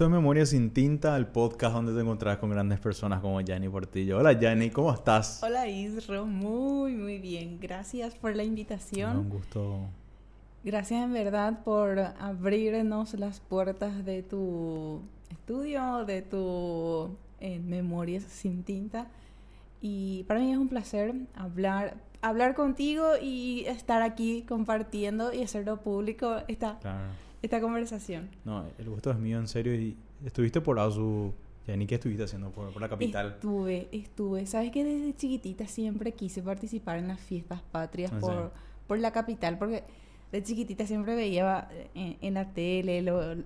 Esto es Memoria sin Tinta, el podcast donde te encontrarás con grandes personas como Yanni Portillo. Hola Yanni, ¿cómo estás? Hola Isro, muy muy bien. Gracias por la invitación. un gusto. Gracias en verdad por abrirnos las puertas de tu estudio, de tu eh, Memorias sin Tinta. Y para mí es un placer hablar, hablar contigo y estar aquí compartiendo y hacerlo público esta, esta conversación. No, el gusto es mío, en serio. Y estuviste por Azu, Jenny, ¿qué estuviste haciendo por, la capital? Estuve, estuve. Sabes que desde chiquitita siempre quise participar en las fiestas patrias ah, por, por la capital, porque de chiquitita siempre veía eh, en, la tele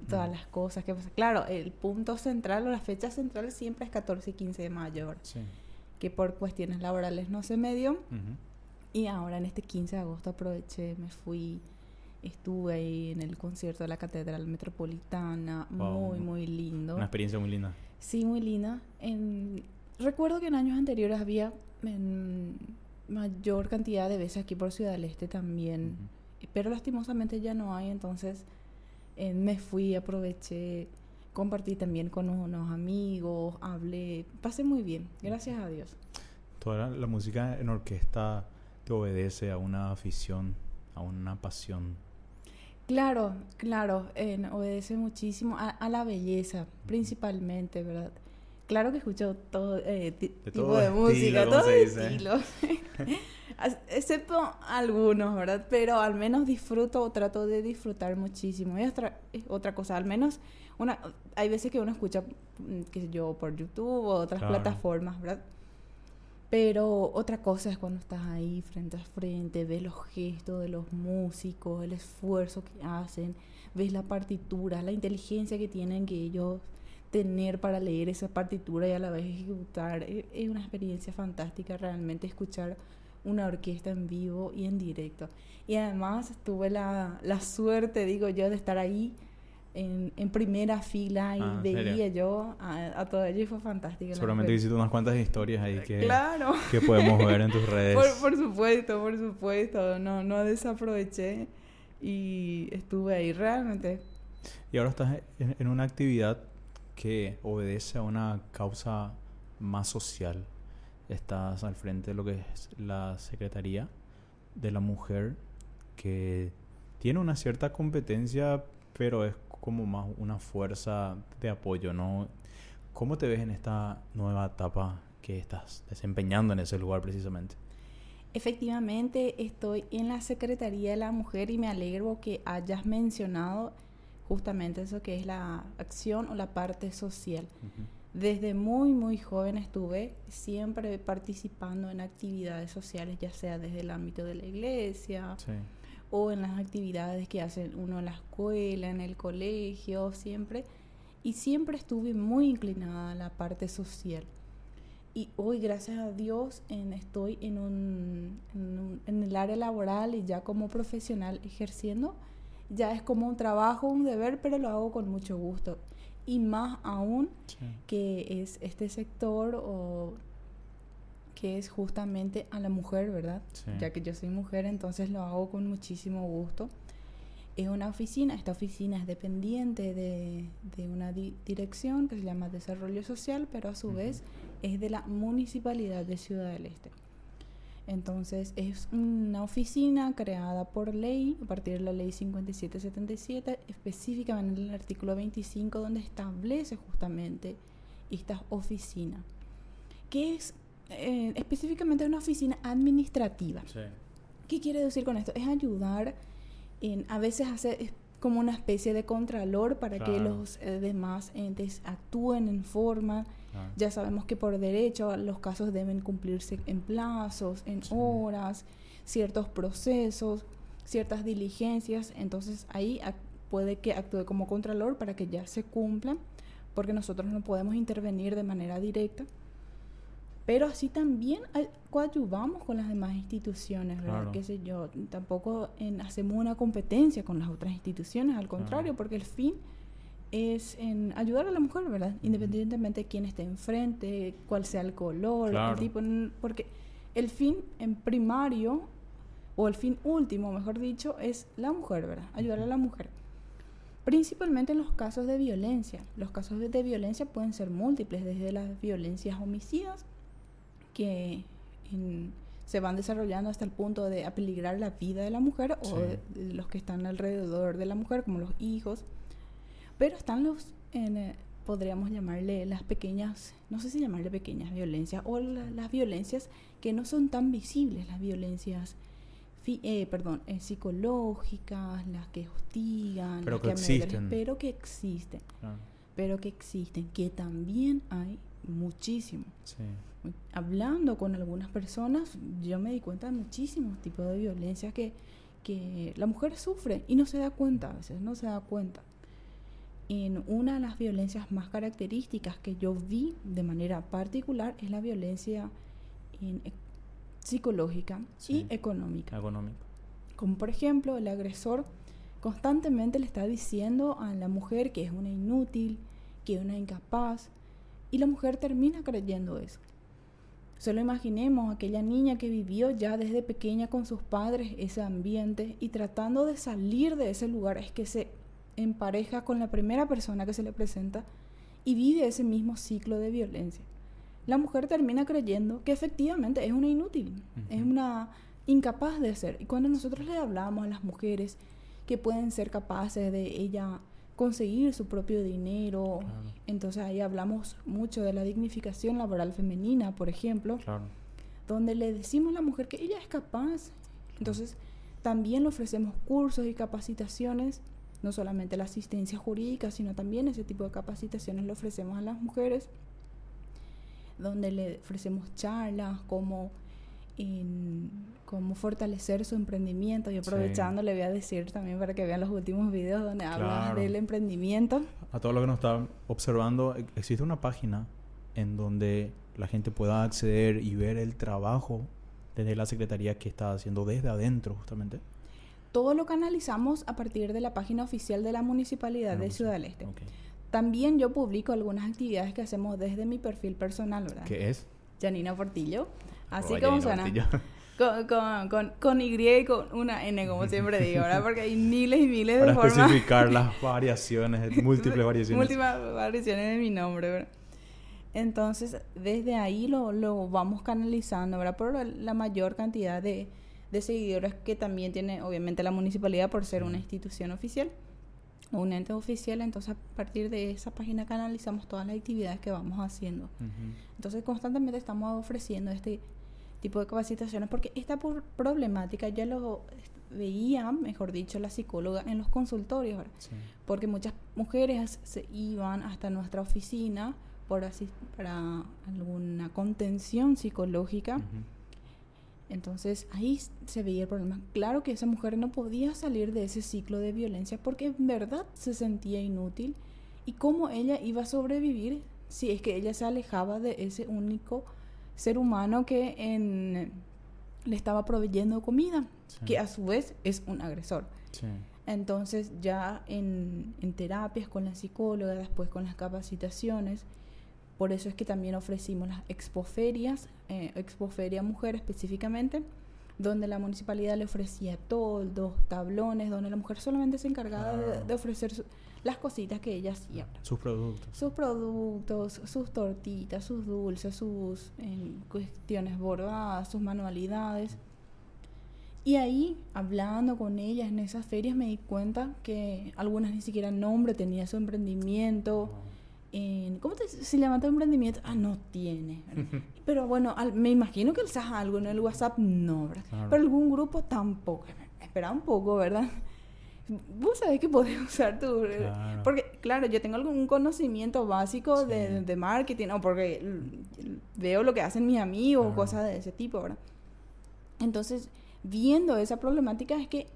todas las cosas que pasan. Claro, el punto central o la fecha central siempre es 14 y 15 de mayo. Sí que por cuestiones laborales no se me dio. Y ahora en este 15 de agosto aproveché, me fui, estuve ahí en el concierto de la Catedral Metropolitana, muy, muy lindo. Una experiencia muy linda. Sí, muy linda. En, recuerdo que en años anteriores había en mayor cantidad de veces aquí por Ciudad del Este también, pero lastimosamente ya no hay, entonces me fui, aproveché compartí también con unos amigos, hablé, pasé muy bien, gracias a Dios. Toda la, música en orquesta te obedece a una afición, a una pasión. Claro, claro, obedece muchísimo a, la belleza, principalmente, ¿verdad? Claro que escucho todo eh, tipo de música, todo estilo. Excepto algunos, ¿verdad? Pero al menos disfruto o trato de disfrutar muchísimo. Y otra, otra cosa, al menos una, hay veces que uno escucha, mm, qué sé yo, por YouTube o otras plataformas, ¿verdad? Pero otra cosa es cuando estás ahí frente a frente, ves los gestos de los músicos, el esfuerzo que hacen, ves la partitura, la inteligencia que tienen que ellos tener para leer esa partitura y a la vez ejecutar. E, es una experiencia fantástica realmente escuchar una orquesta en vivo y en directo. Y además tuve la, la suerte, digo yo, de estar ahí en, en primera fila y ah, veía yo a, a, todo ello y fue fantástico. Seguramente hiciste unas cuantas historias ahí que, que podemos ver en tus redes. Por, por, supuesto, por supuesto. No, no desaproveché y estuve ahí realmente. Y ahora estás en, en una actividad que obedece a una causa más social. Estás al frente de lo que es la Secretaría de la Mujer que tiene una cierta competencia, pero es como más una fuerza de apoyo, ¿no? ¿Cómo te ves en esta nueva etapa que estás desempeñando en ese lugar precisamente? Efectivamente, estoy en la Secretaría de la Mujer y me alegro que hayas mencionado justamente eso que es la acción o la parte social. Desde muy, muy joven estuve siempre participando en actividades sociales, ya sea desde el ámbito de la iglesia, sí o en las actividades que hace uno en la escuela, en el colegio, siempre. Y siempre estuve muy inclinada a la parte social. Y hoy, gracias a Dios, en, estoy en, un, en, el área laboral y ya como profesional ejerciendo. Ya es como un trabajo, un deber, pero lo hago con mucho gusto. Y más aún que es este sector o que es justamente a la mujer, ¿verdad? Ya que yo soy mujer, entonces lo hago con muchísimo gusto. Es una oficina, esta oficina es dependiente de, de una dirección que se llama Desarrollo Social, pero a su vez es de la Municipalidad de Ciudad del Este. Entonces es una oficina creada por ley, a partir de la ley 5777, específicamente en el artículo 25, donde establece justamente esta oficina. ¿Qué es eh, específicamente una oficina administrativa. ¿Qué quiere decir con esto? Es ayudar en, a veces hacer como una especie de contralor para que los eh, demás entes actúen en forma. Ya sabemos que por derecho los casos deben cumplirse en plazos, en horas, ciertos procesos, ciertas diligencias. Entonces ahí puede que actúe como contralor para que ya se cumplan, porque nosotros no podemos intervenir de manera directa pero así también coadyuvamos con las demás instituciones, ¿verdad? Qué sé yo, tampoco en, hacemos una competencia con las otras instituciones, al contrario, porque el fin es en ayudar a la mujer, ¿verdad? Independientemente de quién esté enfrente, cuál sea el color, el tipo, porque el fin en primario, o el fin último, mejor dicho, es la mujer, ¿verdad? Ayudar a la mujer. Principalmente en los casos de violencia. Los casos de violencia pueden ser múltiples, desde las violencias homicidas, que se van desarrollando hasta el punto de apeligrar la vida de la mujer o de, los que están alrededor de la mujer, como los hijos. Pero están los, eh, podríamos llamarle las pequeñas, no sé si llamarle pequeñas violencias, o las violencias que no son tan visibles, las violencias eh, perdón, eh, psicológicas, las que hostigan, pero las que, existen. pero que existen. Pero que existen, que también hay muchísimo. Hablando con algunas personas, yo me di cuenta de muchísimos tipos de violencia que, que la mujer sufre y no se da cuenta, a veces no se da cuenta. En una de las violencias más características que yo vi de manera particular es la violencia en psicológica y económica. Como por ejemplo, el agresor constantemente le está diciendo a la mujer que es una inútil, que es una incapaz, y la mujer termina creyendo eso. Solo imaginemos aquella niña que vivió ya desde pequeña con sus padres ese ambiente y tratando de salir de ese lugar es que se empareja con la primera persona que se le presenta y vive ese mismo ciclo de violencia la mujer termina creyendo que efectivamente es una inútil, es una incapaz de ser. Y cuando nosotros le hablamos a las mujeres que pueden ser capaces de ella conseguir su propio dinero, entonces ahí hablamos mucho de la dignificación laboral femenina, por ejemplo, donde le decimos a la mujer que ella es capaz. Entonces también le ofrecemos cursos y capacitaciones, no solamente la asistencia jurídica, sino también ese tipo de capacitaciones le ofrecemos a las mujeres donde le ofrecemos charlas como en cómo fortalecer su emprendimiento y aprovechando le voy a decir también para que vean los últimos videos donde hablas del emprendimiento. A todos los que nos están observando, e-, existe una página en donde la gente pueda acceder y ver el trabajo desde la Secretaría que está haciendo desde adentro justamente. Todo lo canalizamos a partir de la página oficial de la Municipalidad de Ciudad del Este. También yo publico algunas actividades que hacemos desde mi perfil personal, ¿verdad? ¿Qué es? Janina Portillo. Así como suena. Con, con, con, con, Y y con una N, como siempre digo, ¿verdad? Porque hay miles y miles de formas. Para especificar las variaciones, múltiples variaciones. Múltiples variaciones de mi nombre, ¿verdad? Entonces, desde ahí lo, lo vamos canalizando, ¿verdad? Por la mayor cantidad de, de seguidores que también tiene, obviamente, la municipalidad por ser una institución oficial un ente oficial, entonces a partir de esa página canalizamos todas las actividades que vamos haciendo. Entonces constantemente estamos ofreciendo este tipo de capacitaciones porque esta problemática ya lo veía, mejor dicho, la psicóloga en los consultorios, porque muchas mujeres se iban hasta nuestra oficina por para alguna contención psicológica. Entonces ahí se veía el problema. Claro que esa mujer no podía salir de ese ciclo de violencia porque en verdad se sentía inútil. ¿Y cómo ella iba a sobrevivir si es que ella se alejaba de ese único ser humano que en, le estaba proveyendo comida, que a su vez es un agresor? Entonces ya en, en terapias con la psicóloga, después con las capacitaciones, por eso es que también ofrecimos las expoferias, eh, expoferia mujer específicamente, donde la municipalidad le ofrecía toldos, tablones, donde la mujer solamente se encargaba de, ofrecer las cositas que ella hacía. Sus productos. Sus productos, sus tortitas, sus dulces, sus cuestiones bordadas, sus manualidades. Y ahí, hablando con ellas en esas ferias, me di cuenta que algunas ni siquiera nombre tenía su emprendimiento. ¿Cómo se llama tu emprendimiento? Ah, no tiene. Pero bueno, me imagino que el algo en el WhatsApp, no, ¿verdad? Pero algún grupo tampoco. Espera un poco, ¿verdad? Vos sabés que podés usar tu... Porque, claro, yo tengo algún conocimiento básico de, marketing, o porque veo lo que hacen mis amigos, o cosas de ese tipo, ¿verdad? Entonces, viendo esa problemática es que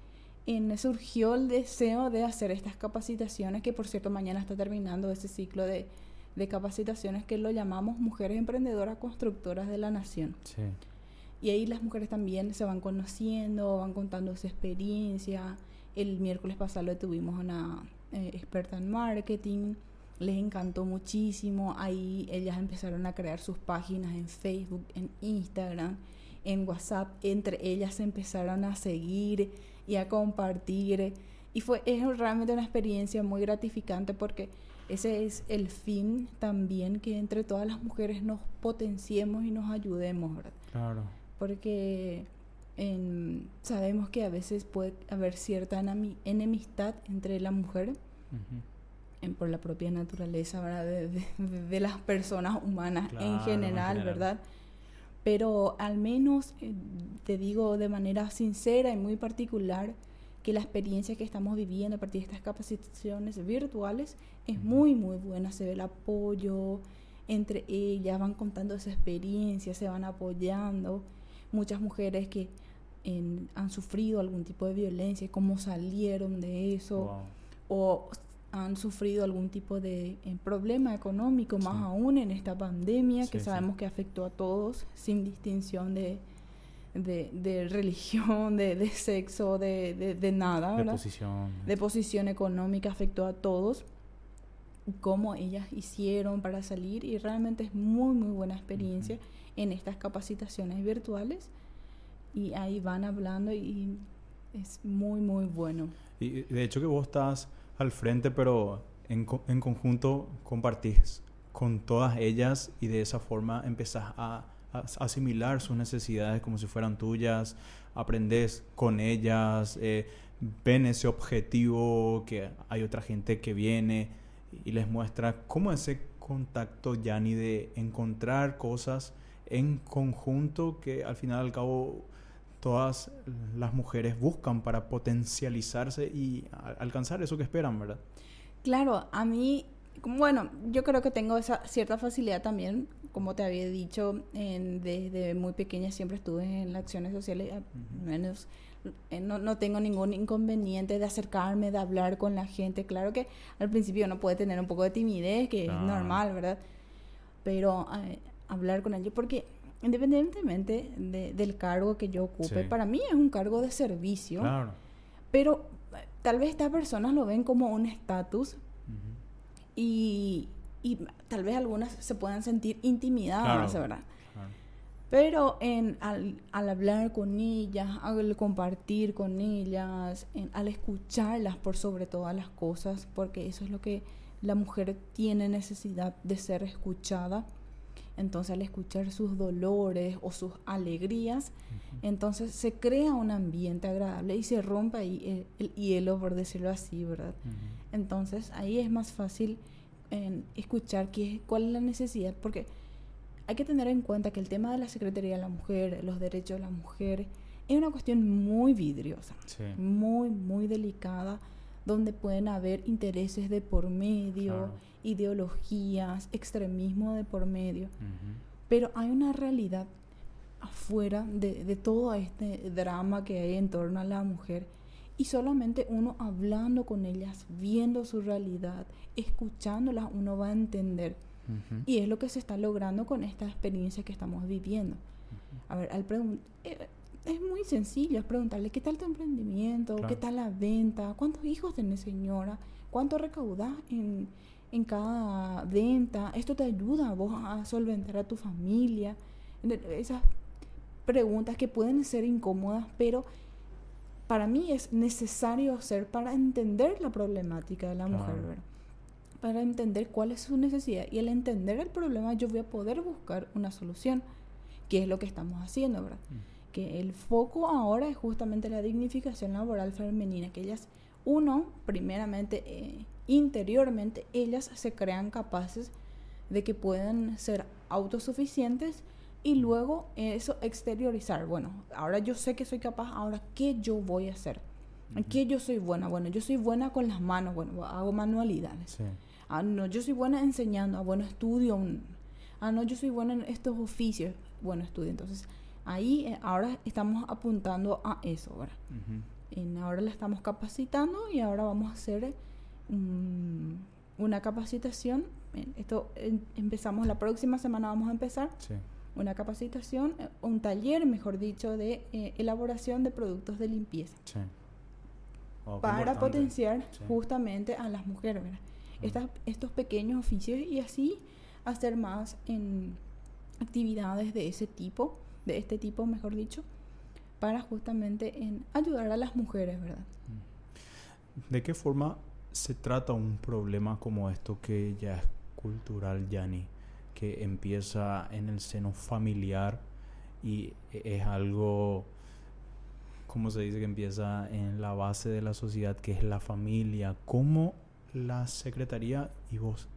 en, surgió el deseo de hacer estas capacitaciones, que por cierto mañana está terminando ese ciclo de, de capacitaciones que lo llamamos Mujeres Emprendedoras Constructoras de la Nación. Sí. Y ahí las mujeres también se van conociendo, van contando su experiencia. El miércoles pasado tuvimos una eh, experta en marketing, les encantó muchísimo. Ahí ellas empezaron a crear sus páginas en Facebook, en Instagram, en WhatsApp. Entre ellas se empezaron a seguir y a compartir Y fue, es realmente una experiencia muy gratificante porque ese es el fin también, que entre todas las mujeres nos potenciemos y nos ayudemos, ¿verdad? Claro. Porque sabemos que a veces puede haber cierta enemistad entre la mujer por la propia naturaleza ¿verdad? De, las personas humanas en, general, ¿verdad? Pero al menos eh, te digo de manera sincera y muy particular que la experiencia que estamos viviendo a partir de estas capacitaciones virtuales es muy, muy buena. Se ve el apoyo entre ellas, van contando esa experiencia, se van apoyando. Muchas mujeres que han sufrido algún tipo de violencia, cómo salieron de eso, o han sufrido algún tipo de eh, problema económico, más aún en esta pandemia que sabemos que afectó a todos sin distinción de, de, religión, de, sexo, de, de, nada, De posición. De posición económica, afectó a todos. Cómo ellas hicieron para salir y realmente es muy, muy buena experiencia en estas capacitaciones virtuales y ahí van hablando y es muy, muy bueno. Y de hecho que vos estás al frente, pero en, en conjunto compartís con todas ellas y de esa forma empezás a, asimilar sus necesidades como si fueran tuyas, aprendes con ellas, eh, ven ese objetivo que hay otra gente que viene y les muestra cómo ese contacto, ni de encontrar cosas en conjunto que al final al cabo todas las mujeres buscan para potencializarse y alcanzar eso que esperan, ¿verdad? Claro, a mí, bueno, yo creo que tengo esa cierta facilidad también, como te había dicho, desde muy pequeña siempre estuve en las acciones sociales, menos eh, no, no, tengo ningún inconveniente de acercarme, de hablar con la gente. Claro que al principio uno puede tener un poco de timidez, que es normal, ¿verdad? Pero eh, hablar con ellos, porque independientemente del cargo que yo ocupe, para mí es un cargo de servicio. Claro. Pero eh, tal vez estas personas lo ven como un estatus y, y, tal vez algunas se puedan sentir intimidadas, ¿verdad? Pero en, al, al, hablar con ellas, al compartir con ellas, al escucharlas por sobre todas las cosas, porque eso es lo que la mujer tiene necesidad de ser escuchada entonces al escuchar sus dolores o sus alegrías, entonces se crea un ambiente agradable y se rompe ahí el, hielo, por decirlo así, ¿verdad? Entonces ahí es más fácil escuchar qué, cuál es la necesidad, porque hay que tener en cuenta que el tema de la Secretaría de la Mujer, los derechos de la mujer, es una cuestión muy vidriosa, muy, muy delicada, donde pueden haber intereses de por medio ideologías, extremismo de por medio. Pero hay una realidad afuera de, todo este drama que hay en torno a la mujer y solamente uno hablando con ellas, viendo su realidad, escuchándolas, uno va a entender. Y es lo que se está logrando con esta experiencia que estamos viviendo. A ver, al eh, es muy sencillo, es preguntarle qué tal tu emprendimiento, qué tal la venta, cuántos hijos tenés señora, cuánto recaudás en, en cada venta. Esto te ayuda a vos a solventar a tu familia. Esas preguntas que pueden ser incómodas, pero para mí es necesario hacer para entender la problemática de la mujer, Para entender cuál es su necesidad y al entender el problema yo voy a poder buscar una solución, que es lo que estamos haciendo, ¿verdad? Mm. Que el foco ahora es justamente la dignificación laboral femenina, que ellas, uno, primeramente, eh, interiormente ellas se crean capaces de que puedan ser autosuficientes y luego eso exteriorizar. Bueno, ahora yo sé que soy capaz, ahora ¿qué yo voy a hacer? ¿En qué yo soy buena? Bueno, yo soy buena con las manos, bueno, hago manualidades. Ah, no, yo soy buena enseñando, ah, bueno, estudio. ah, no, yo soy buena en estos oficios, bueno, estudio. Entonces, ahí eh, ahora estamos apuntando a eso, ahora. ahora la estamos capacitando y ahora vamos a hacer una capacitación. Esto empezamos la próxima semana, vamos a empezar. Una capacitación, eh, un taller, mejor dicho, de eh, elaboración de productos de limpieza. Oh, para potenciar justamente a las mujeres, estos pequeños oficios y así hacer más en actividades de ese tipo, de este tipo, mejor dicho, para justamente en ayudar a las mujeres, ¿verdad? ¿De qué forma se trata un problema como esto que ya es cultural, Yanni? Que empieza en el seno familiar y es algo, ¿cómo se dice? Que empieza en la base de la sociedad, que es la familia. ¿Cómo la Secretaría y vos,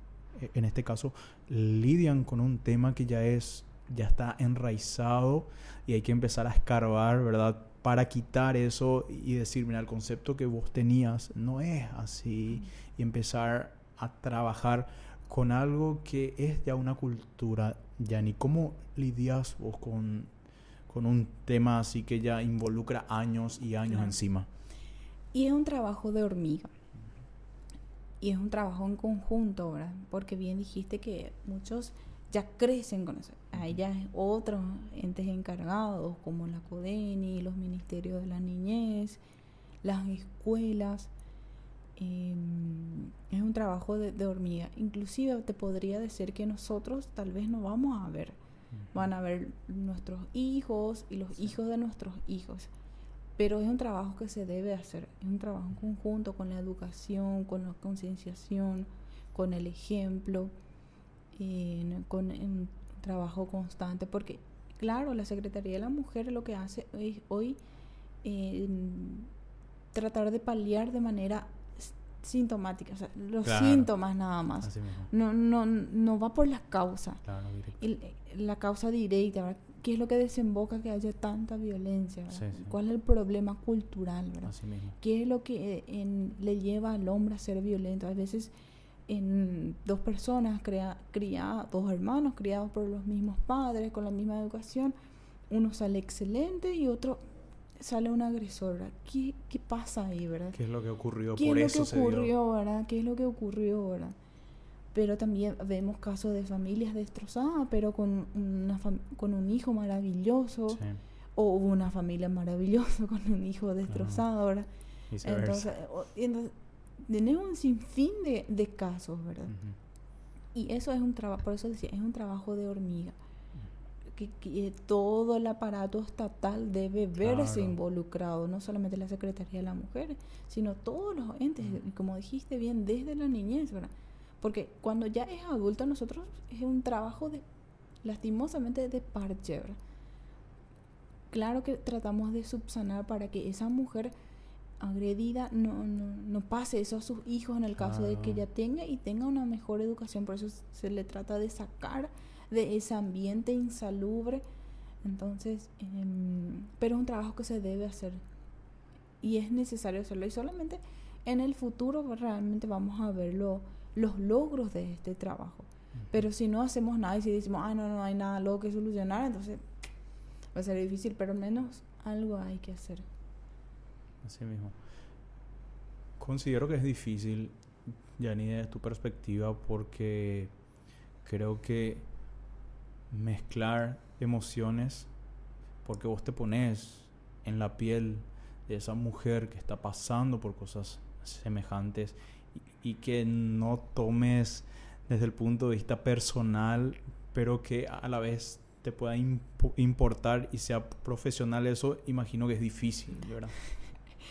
e, en este caso, lidian con un tema que ya es, ya está enraizado y hay que empezar a escarbar, ¿verdad? para quitar eso y decir, mira, el concepto que vos tenías no es así y empezar a trabajar con algo que es ya una cultura, ya ni cómo lidias vos con, con un tema así que ya involucra años y años encima. Y es un trabajo de hormiga. Y es un trabajo en conjunto, ¿verdad? Porque bien dijiste que muchos ya crecen con eso. Hay ya otros entes encargados como la CODENI, los ministerios de la niñez, las escuelas. Em, es un trabajo de, hormiga. Inclusive te podría decir que nosotros tal vez no vamos a ver. Van a ver nuestros hijos y los hijos de nuestros hijos. Pero es un trabajo que se debe hacer. Es un trabajo en conjunto con la educación, con la concienciación, con el ejemplo con trabajo constante, porque claro, la Secretaría de la Mujer lo que hace es hoy tratar de paliar de manera sintomática, o sea, los síntomas nada más. No, no, no va por las causas. la causa directa, ¿qué es lo que desemboca que haya tanta violencia? ¿Cuál es el problema cultural? ¿Qué es lo que le lleva al hombre a ser violento? A veces en dos personas criadas, dos hermanos criados por los mismos padres, con la misma educación, uno sale excelente y otro sale un agresor. ¿Qué, ¿Qué, pasa ahí, verdad? ¿Qué es lo que ocurrió? ¿Qué es lo que ocurrió, verdad? ¿Qué es lo que ocurrió, verdad? Pero también vemos casos de familias destrozadas, pero con, una con un hijo maravilloso, o una familia maravillosa con un hijo destrozado, ¿verdad? Entonces, entonces, tenemos un sinfín de, de casos, ¿verdad? Y eso es un trabajo, por eso decía, es un trabajo de hormiga. Que, todo el aparato estatal debe verse involucrado, no solamente la Secretaría de la Mujer, sino todos los entes, como dijiste bien, desde la niñez, ¿verdad? Porque cuando ya es adulto, nosotros es un trabajo de, lastimosamente, de parche, ¿verdad? Claro que tratamos de subsanar para que esa mujer agredida no, no, no, pase eso a sus hijos en el caso de que ella tenga y tenga una mejor educación. Por eso se le trata de sacar de ese ambiente insalubre. Entonces, em, pero es un trabajo que se debe hacer y es necesario hacerlo. Y solamente en el futuro realmente vamos a ver los logros de este trabajo. Pero si no hacemos nada y si decimos, ah, no, no hay nada luego que solucionar, entonces va a ser difícil, pero al menos algo hay que hacer. Así mismo. Considero que es difícil, ni desde tu perspectiva, porque creo que mezclar emociones, porque vos te pones en la piel de esa mujer que está pasando por cosas semejantes y, que no tomes desde el punto de vista personal, pero que a la vez te pueda importar y sea profesional, eso imagino que es difícil, ¿verdad?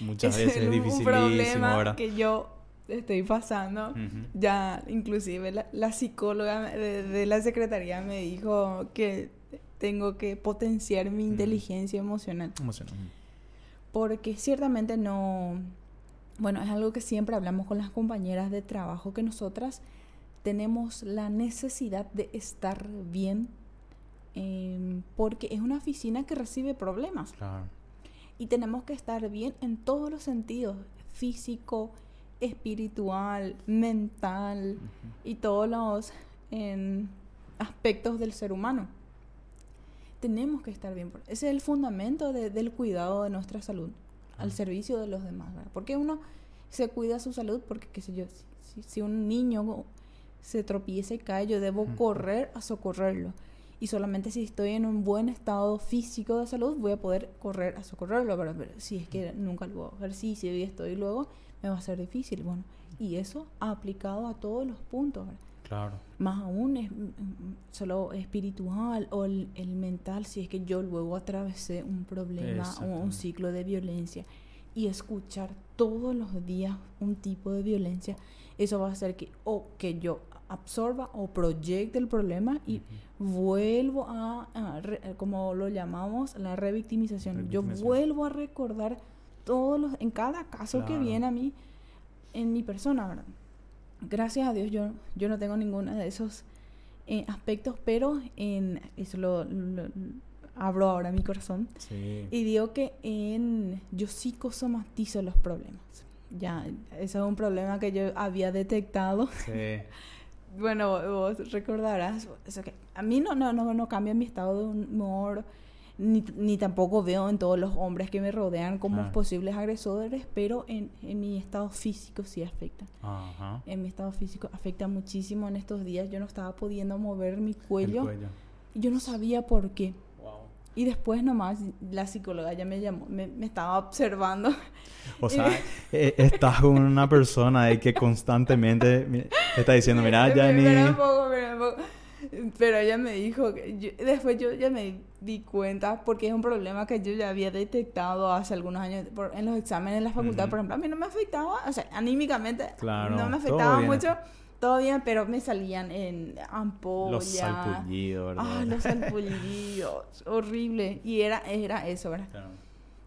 Muchas veces es dificilísimo, un problema que yo estoy pasando. Ya, inclusive, la, psicóloga de, la secretaría me dijo que tengo que potenciar mi inteligencia emocional. Emocional. Porque ciertamente no... Bueno, es algo que siempre hablamos con las compañeras de trabajo, que nosotras tenemos la necesidad de estar bien em, porque es una oficina que recibe problemas. Claro. Y tenemos que estar bien en todos los sentidos, físico, espiritual, mental y todos los aspectos del ser humano. Tenemos que estar bien. Ese es el fundamento del cuidado de nuestra salud, al servicio de los demás. Porque uno se cuida su salud porque, qué sé yo, si, un niño se tropieza y cae, yo debo correr a socorrerlo y solamente si estoy en un buen estado físico de salud voy a poder correr a socorrerlo, pero, si es que nunca lo hago ejercicio y estoy luego, me va a ser difícil. Bueno, y eso ha aplicado a todos los puntos. Claro. Más aún es solo espiritual o el, mental, si es que yo luego atravesé un problema o un ciclo de violencia. y escuchar todos los días un tipo de violencia, eso va a hacer que o que yo absorba o proyecte el problema y vuelvo a, como lo llamamos, la revictimización. Yo vuelvo a recordar todos los, en cada caso que viene a mí, en mi persona, ¿verdad? Gracias a Dios yo, yo no tengo ninguno de esos eh, aspectos, pero en eso lo, abro ahora mi corazón y digo que en yo psicosomatizo los problemas. Ya, ese es un problema que yo había detectado. Sí. bueno, vos recordarás, eso que a mí no, no, no, no cambia mi estado de humor, ni, ni tampoco veo en todos los hombres que me rodean como posibles agresores, pero en, en, mi estado físico sí afecta. Ajá. En mi estado físico afecta muchísimo en estos días. Yo no estaba pudiendo mover mi cuello. cuello. Yo no sabía por qué. Y después nomás la psicóloga ya me llamó, me, me estaba observando. O sea, eh, estás con una persona ahí que constantemente está diciendo, mira, Jani... Pero ella me dijo, que después yo ya me di cuenta, porque es un problema que yo ya había detectado hace algunos años en los exámenes en la facultad, por ejemplo, a mí no me afectaba, o sea, anímicamente no me afectaba mucho todo bien, pero me salían en ampolla. Los salpullidos, ¿verdad? Ah, los salpullidos. horrible. Y era, era eso, ¿verdad?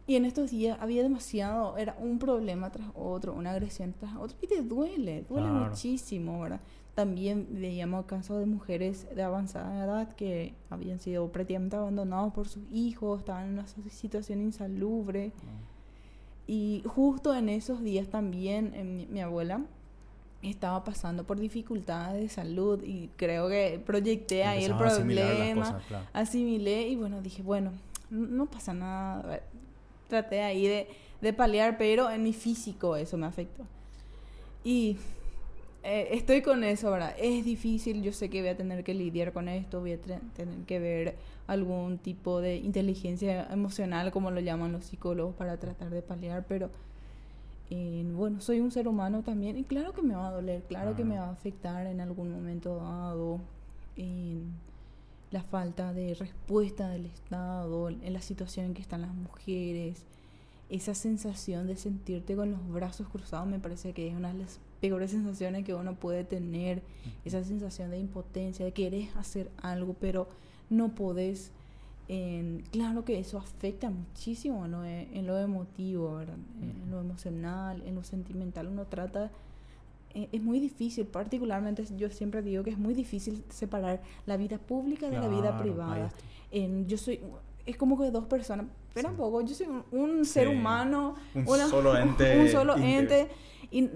Y en estos días había demasiado, era un problema tras otro, una agresión tras otro. Y te duele, duele muchísimo, ¿verdad? También veíamos casos de mujeres de avanzada edad que habían sido prácticamente abandonados por sus hijos, estaban en una situación insalubre. Y justo en esos días también mi abuela estaba pasando por dificultades de salud y creo que proyecté ahí el problema, asimilé y bueno, dije, bueno, no pasa nada, traté ahí de, de paliar, pero en mi físico eso me afectó. Y eh, estoy con eso ahora. Es difícil, yo sé que voy a tener que lidiar con esto, voy a tener que ver algún tipo de inteligencia emocional, como lo llaman los psicólogos, para tratar de paliar, pero bueno, soy un ser humano también y claro que me va a doler, claro que me va a afectar en algún momento dado en la falta de respuesta del Estado, en la situación en que están las mujeres, esa sensación de sentirte con los brazos cruzados me parece que es una de las peores sensaciones que uno puede tener, esa sensación de impotencia, de querer hacer algo, pero no podés claro que eso afecta muchísimo e, en lo emotivo, en lo emocional, en lo sentimental. Uno trata, e, es muy difícil, particularmente yo siempre digo que es muy difícil separar la vida pública de la vida privada. En, yo soy, es como que dos personas, pero un poco, yo soy un, ser humano, un solo ente, un solo ente y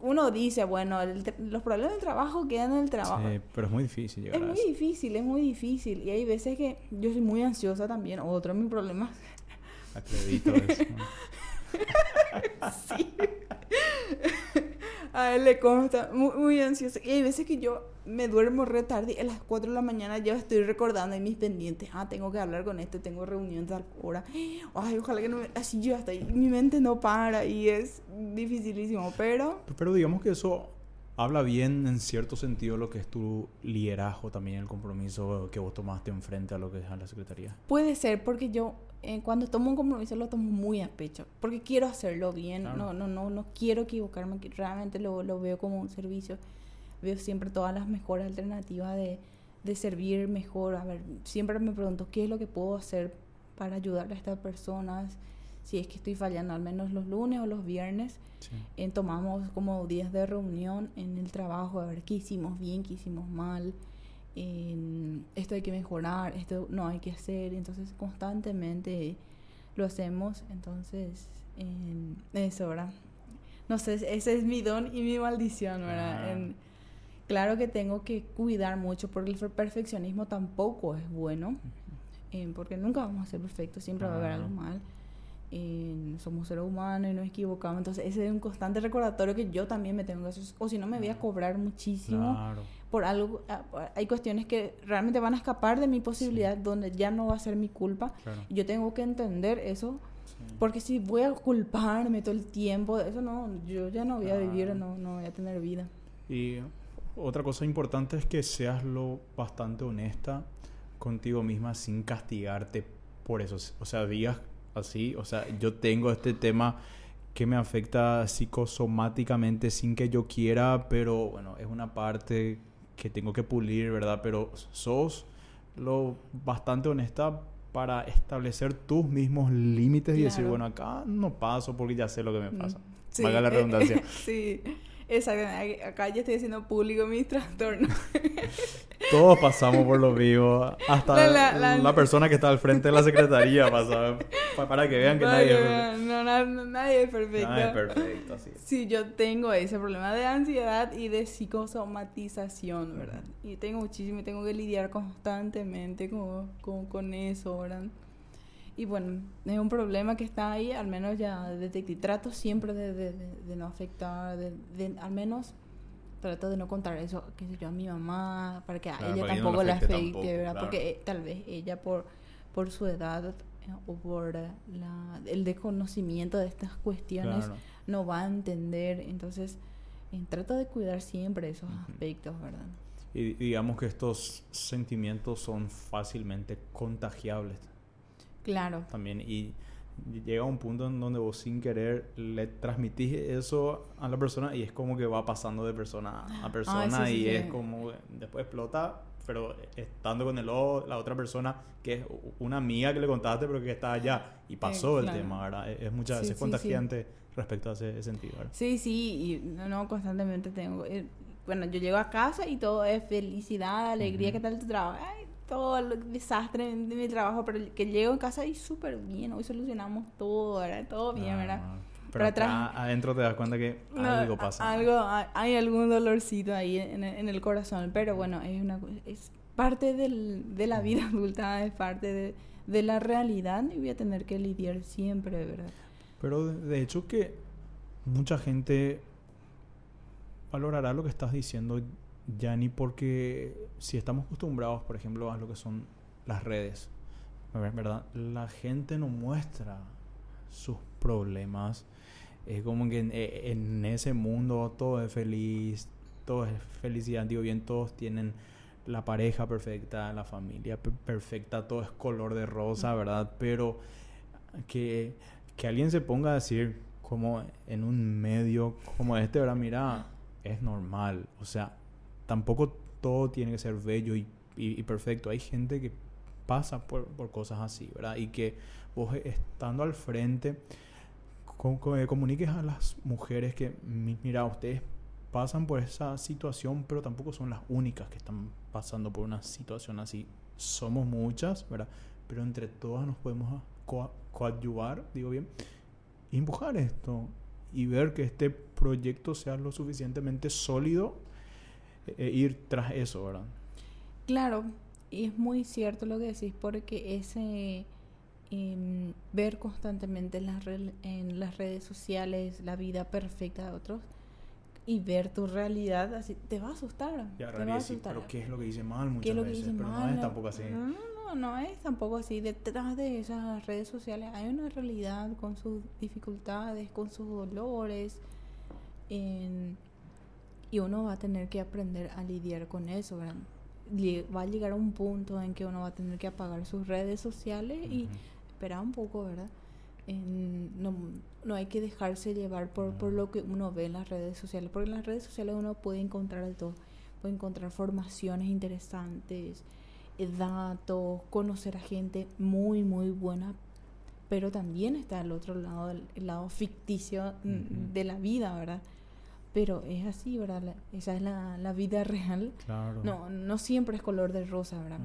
uno dice, bueno, los problemas del trabajo quedan en el trabajo. Sí, pero es muy difícil llegar Es muy difícil, es muy difícil. Y hay veces que yo soy muy ansiosa también. Otro de mis problemas. Acredito eso. sí. A él le consta, muy, muy ansiosa. Y hay veces que yo me duermo re tarde a las 4 de la mañana ya estoy recordando en mis pendientes, ah, tengo que hablar con este, tengo reunión tal hora, ay, ojalá que no me... Así yo hasta ahí, mi mente no para y es dificilísimo, pero... Pero digamos que eso habla bien en cierto sentido lo que es tu liderazgo también, el compromiso que vos tomaste enfrente a lo que es a la Secretaría. Puede ser, porque yo eh, cuando tomo un compromiso lo tomo muy a pecho, porque quiero hacerlo bien, no, no, no, no quiero equivocarme, realmente lo, lo veo como un servicio veo siempre todas las mejores alternativas de, de servir mejor. A ver, siempre me pregunto qué es lo que puedo hacer para ayudar a estas personas. Si es que estoy fallando, al menos los lunes o los viernes, eh, tomamos como días de reunión en el trabajo, a ver qué hicimos bien, qué hicimos mal. esto hay que mejorar, esto no hay que hacer. Entonces, constantemente lo hacemos. Entonces, eso, ¿verdad? No sé, ese es mi don y mi maldición, ¿verdad? Ah. Claro que tengo que cuidar mucho porque el perfeccionismo tampoco es bueno, eh, porque nunca vamos a ser perfectos, siempre va a haber algo mal. Eh, somos seres humanos y nos equivocamos, entonces ese es un constante recordatorio que yo también me tengo que hacer, o si no me voy a cobrar muchísimo por algo, ah, hay cuestiones que realmente van a escapar de mi posibilidad, donde ya no va a ser mi culpa, y yo tengo que entender eso, porque si voy a culparme todo el tiempo, eso no, yo ya no voy a vivir, no, no voy a tener vida. Y otra cosa importante es que seas lo bastante honesta contigo misma sin castigarte por eso. O sea, digas así. O sea, yo tengo este tema que me afecta psicosomáticamente sin que yo quiera, pero bueno, es una parte que tengo que pulir, ¿verdad? Pero sos lo bastante honesta para establecer tus mismos límites y decir, bueno, acá no paso porque ya sé lo que me pasa. Sí. la redundancia. sí. Exacto, acá ya estoy haciendo público mis trastornos. Todos pasamos por lo mismo. Hasta la, persona que está al frente de la secretaría pasa. Para que vean que nadie es perfecto. No, nadie es perfecto. Nadie es perfecto, sí. Sí, yo tengo ese problema de ansiedad y de psicosomatización, ¿verdad? Y tengo muchísimo, tengo que lidiar constantemente con, con, con eso, ¿verdad? Y bueno, es un problema que está ahí, al menos ya detecté. Trato siempre de, de, de, no afectar, de, al menos trato de no contar eso, qué sé yo, a mi mamá, para que a ella tampoco la afecte, ¿verdad? Porque eh, tal vez ella por, por su edad eh, o por la, el desconocimiento de estas cuestiones no va a entender. Entonces, eh, trato de cuidar siempre esos aspectos, ¿verdad? Y digamos que estos sentimientos son fácilmente contagiables Claro. También. Y llega un punto en donde vos sin querer le transmitís eso a la persona y es como que va pasando de persona a persona y es como después explota pero estando con el la otra persona que es una amiga que le contaste pero que está allá y pasó el tema ¿verdad? es, muchas veces contagiante respecto a ese, sentido ¿verdad? sí sí y no constantemente tengo eh, bueno yo llego a casa y todo es felicidad alegría qué tal tu trabajo todo el desastre de mi trabajo, pero que llego en casa y súper bien, hoy solucionamos todo, ¿verdad? Todo bien, ¿verdad? Pero atrás, adentro te das cuenta que algo pasa. Algo, hay algún dolorcito ahí en, en, el corazón, pero bueno, es una es parte del, de la vida adulta, es parte de, de la realidad y voy a tener que lidiar siempre, ¿verdad? Pero de hecho que mucha gente valorará lo que estás diciendo ya ni porque si estamos acostumbrados, por ejemplo, a lo que son las redes, ¿verdad? La gente no muestra sus problemas. Es como que e, en, ese mundo todo es feliz, todo es felicidad, digo bien, todos tienen la pareja perfecta, la familia perfecta, todo es color de rosa, ¿verdad? Pero que, que alguien se ponga a decir como en un medio como este, ¿verdad? Mira, es normal, o sea, tampoco todo tiene que ser bello y, perfecto. Hay gente que pasa por, cosas así, ¿verdad? Y que vos estando al frente, eh, comuniques a las mujeres que, mira, ustedes pasan por esa situación, pero tampoco son las únicas que están pasando por una situación así. Somos muchas, ¿verdad? Pero entre todas nos podemos coadyuvar, digo bien, empujar esto y ver que este proyecto sea lo suficientemente sólido e ir tras eso, ¿verdad? Claro, y es muy cierto lo que decís, porque ese em, ver constantemente en las, en las redes sociales la vida perfecta de otros y ver tu realidad así, te va a asustar. te va a asustar. pero ¿qué es lo que dice mal muchas veces? pero no es tampoco así. No, no, no es tampoco así. Detrás de esas redes sociales hay una realidad con sus dificultades, con sus dolores. En, y uno va a tener que aprender a lidiar con eso, Va a llegar a un punto en que uno va a tener que apagar sus redes sociales y esperar un poco, ¿verdad? no, no hay que dejarse llevar por, por lo que uno ve en las redes sociales, porque en las redes sociales uno puede encontrar de todo, puede encontrar formaciones interesantes, eh, datos, conocer a gente muy, muy buena, pero también está el otro lado, el, lado ficticio mm, de la vida, ¿verdad? Pero es así, ¿verdad? esa es la, la, vida real. Claro. No, no siempre es color de rosa, ¿verdad?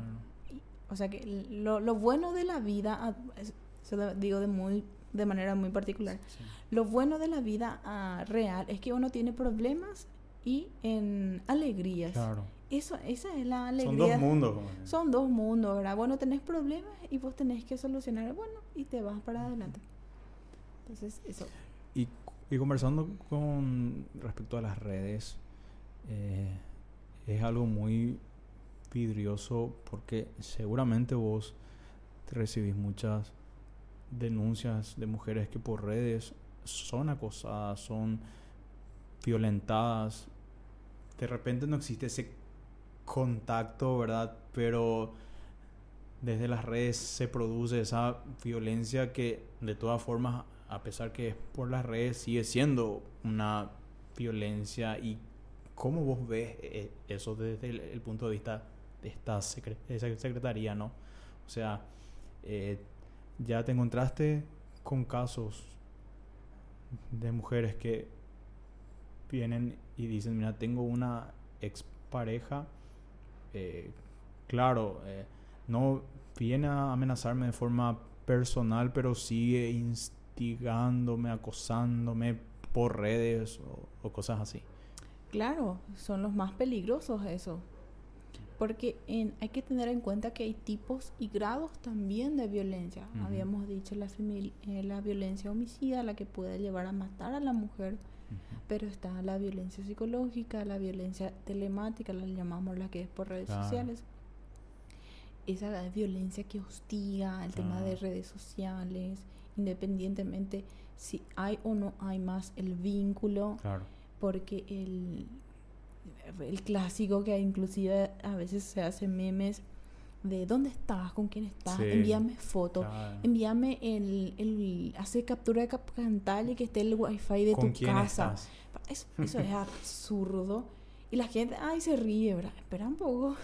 O sea que lo, lo, bueno de la vida, se lo digo de muy de manera muy particular, lo bueno de la vida uh, real es que uno tiene problemas y en alegrías. Claro. Eso, esa es la alegría. Son dos mundos. Son dos mundos, ¿verdad? Bueno, tenés problemas y vos tenés que solucionar, bueno, y te vas para adelante. Entonces, eso. ¿Y y conversando con respecto a las redes, eh, es algo muy vidrioso porque seguramente vos recibís muchas denuncias de mujeres que por redes son acosadas, son violentadas. De repente no existe ese contacto, ¿verdad? Pero desde las redes se produce esa violencia que de todas formas, a pesar que por las redes, sigue siendo una violencia y cómo vos ves eh, eso desde el, punto de vista de esta secretaría, ¿no? O sea, eh, ya te encontraste con casos de mujeres que vienen y dicen, mira, tengo una expareja, eh, claro, eh, no viene a amenazarme de forma personal, pero sigue instigándome, acosándome por redes o, cosas así. Claro, son los más peligrosos eso. Porque hay que tener en cuenta que hay tipos y grados también de violencia. Habíamos dicho la, eh, la violencia homicida, la que puede llevar a matar a la mujer, pero está la violencia psicológica, la violencia telemática, la llamamos la que es por redes sociales esa violencia que hostiga, el tema de redes sociales, independientemente si hay o no hay más el vínculo, porque el, el clásico que inclusive a veces se hace memes de dónde estás, con quién estás, envíame foto, envíame el, el, hace captura de pantalla y que esté el wifi de tu casa. Eso, eso es absurdo. Y la gente, ay, se ríe, ¿verdad? Espera un poco.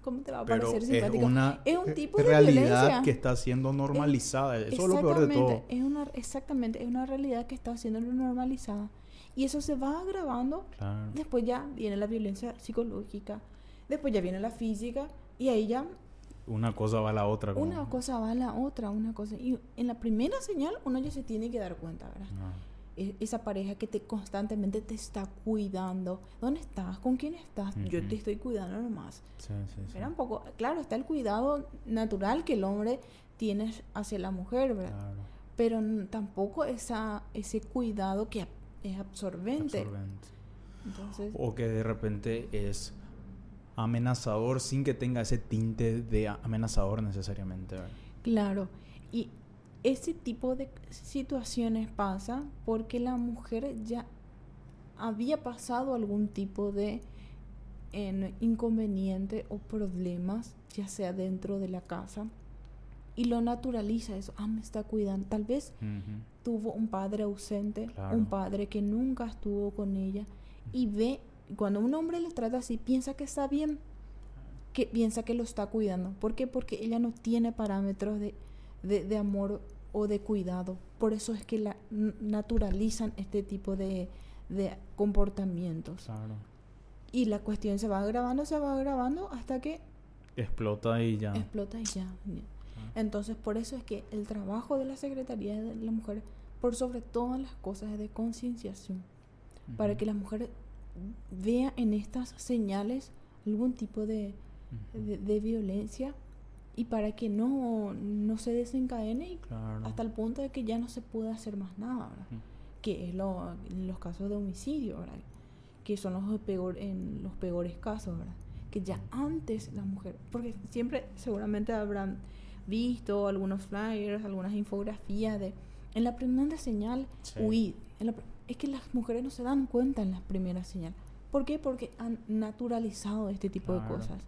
¿Cómo, te va a parecer simpático? Es, una, es un tipo de realidad que está siendo normalizada. eso es lo peor de todo. Es una, exactamente, es una realidad que está siendo normalizada. Y eso se va agravando. Después ya viene la violencia psicológica. Después ya viene la física. Y ahí ya... Una cosa va a la otra. Una cosa va a la otra, una cosa. Y en la primera señal uno ya se tiene que dar cuenta, ¿verdad? E, esa pareja que te constantemente te está cuidando. ¿Dónde estás? ¿Con quién estás? Yo te estoy cuidando nomás. Sí, sí, un poco, claro, está el cuidado natural que el hombre tiene hacia la mujer, ¿verdad? Pero tampoco esa, ese cuidado que es absorbente. absorbente. o que de repente es amenazador sin que tenga ese tinte de amenazador necesariamente. Claro. Y ese tipo de situaciones pasa porque la mujer ya había pasado algún tipo de inconveniente o problemas, ya sea dentro de la casa, y lo naturaliza eso, ah, me está cuidando. Tal vez tuvo un padre ausente, un padre que nunca estuvo con ella, y ve, cuando un hombre le trata así, piensa que está bien, que piensa que lo está cuidando. ¿Por qué? Porque ella no tiene parámetros de, de, de amor o de cuidado. Por eso es que la, naturalizan este tipo de, de comportamientos. Y la cuestión se va agravando, se va agravando hasta que... Explota y ya. Explota y ya. Ah. Entonces, por eso es que el trabajo de la Secretaría de la Mujer, por sobre todas las cosas, es de concienciación. Para que la mujer vea en estas señales algún tipo de, de violencia y para que no, no se desencadene hasta el punto de que ya no se pueda hacer más nada, que es lo, en los casos de homicidio, ¿verdad? que son los, peor, en los peores casos, ¿verdad? que ya antes la mujer, porque siempre seguramente habrán visto algunos flyers, algunas infografías de en la primera señal huir. es que las mujeres no se dan cuenta en la primera señal. ¿Por qué? Porque han naturalizado este tipo de cosas.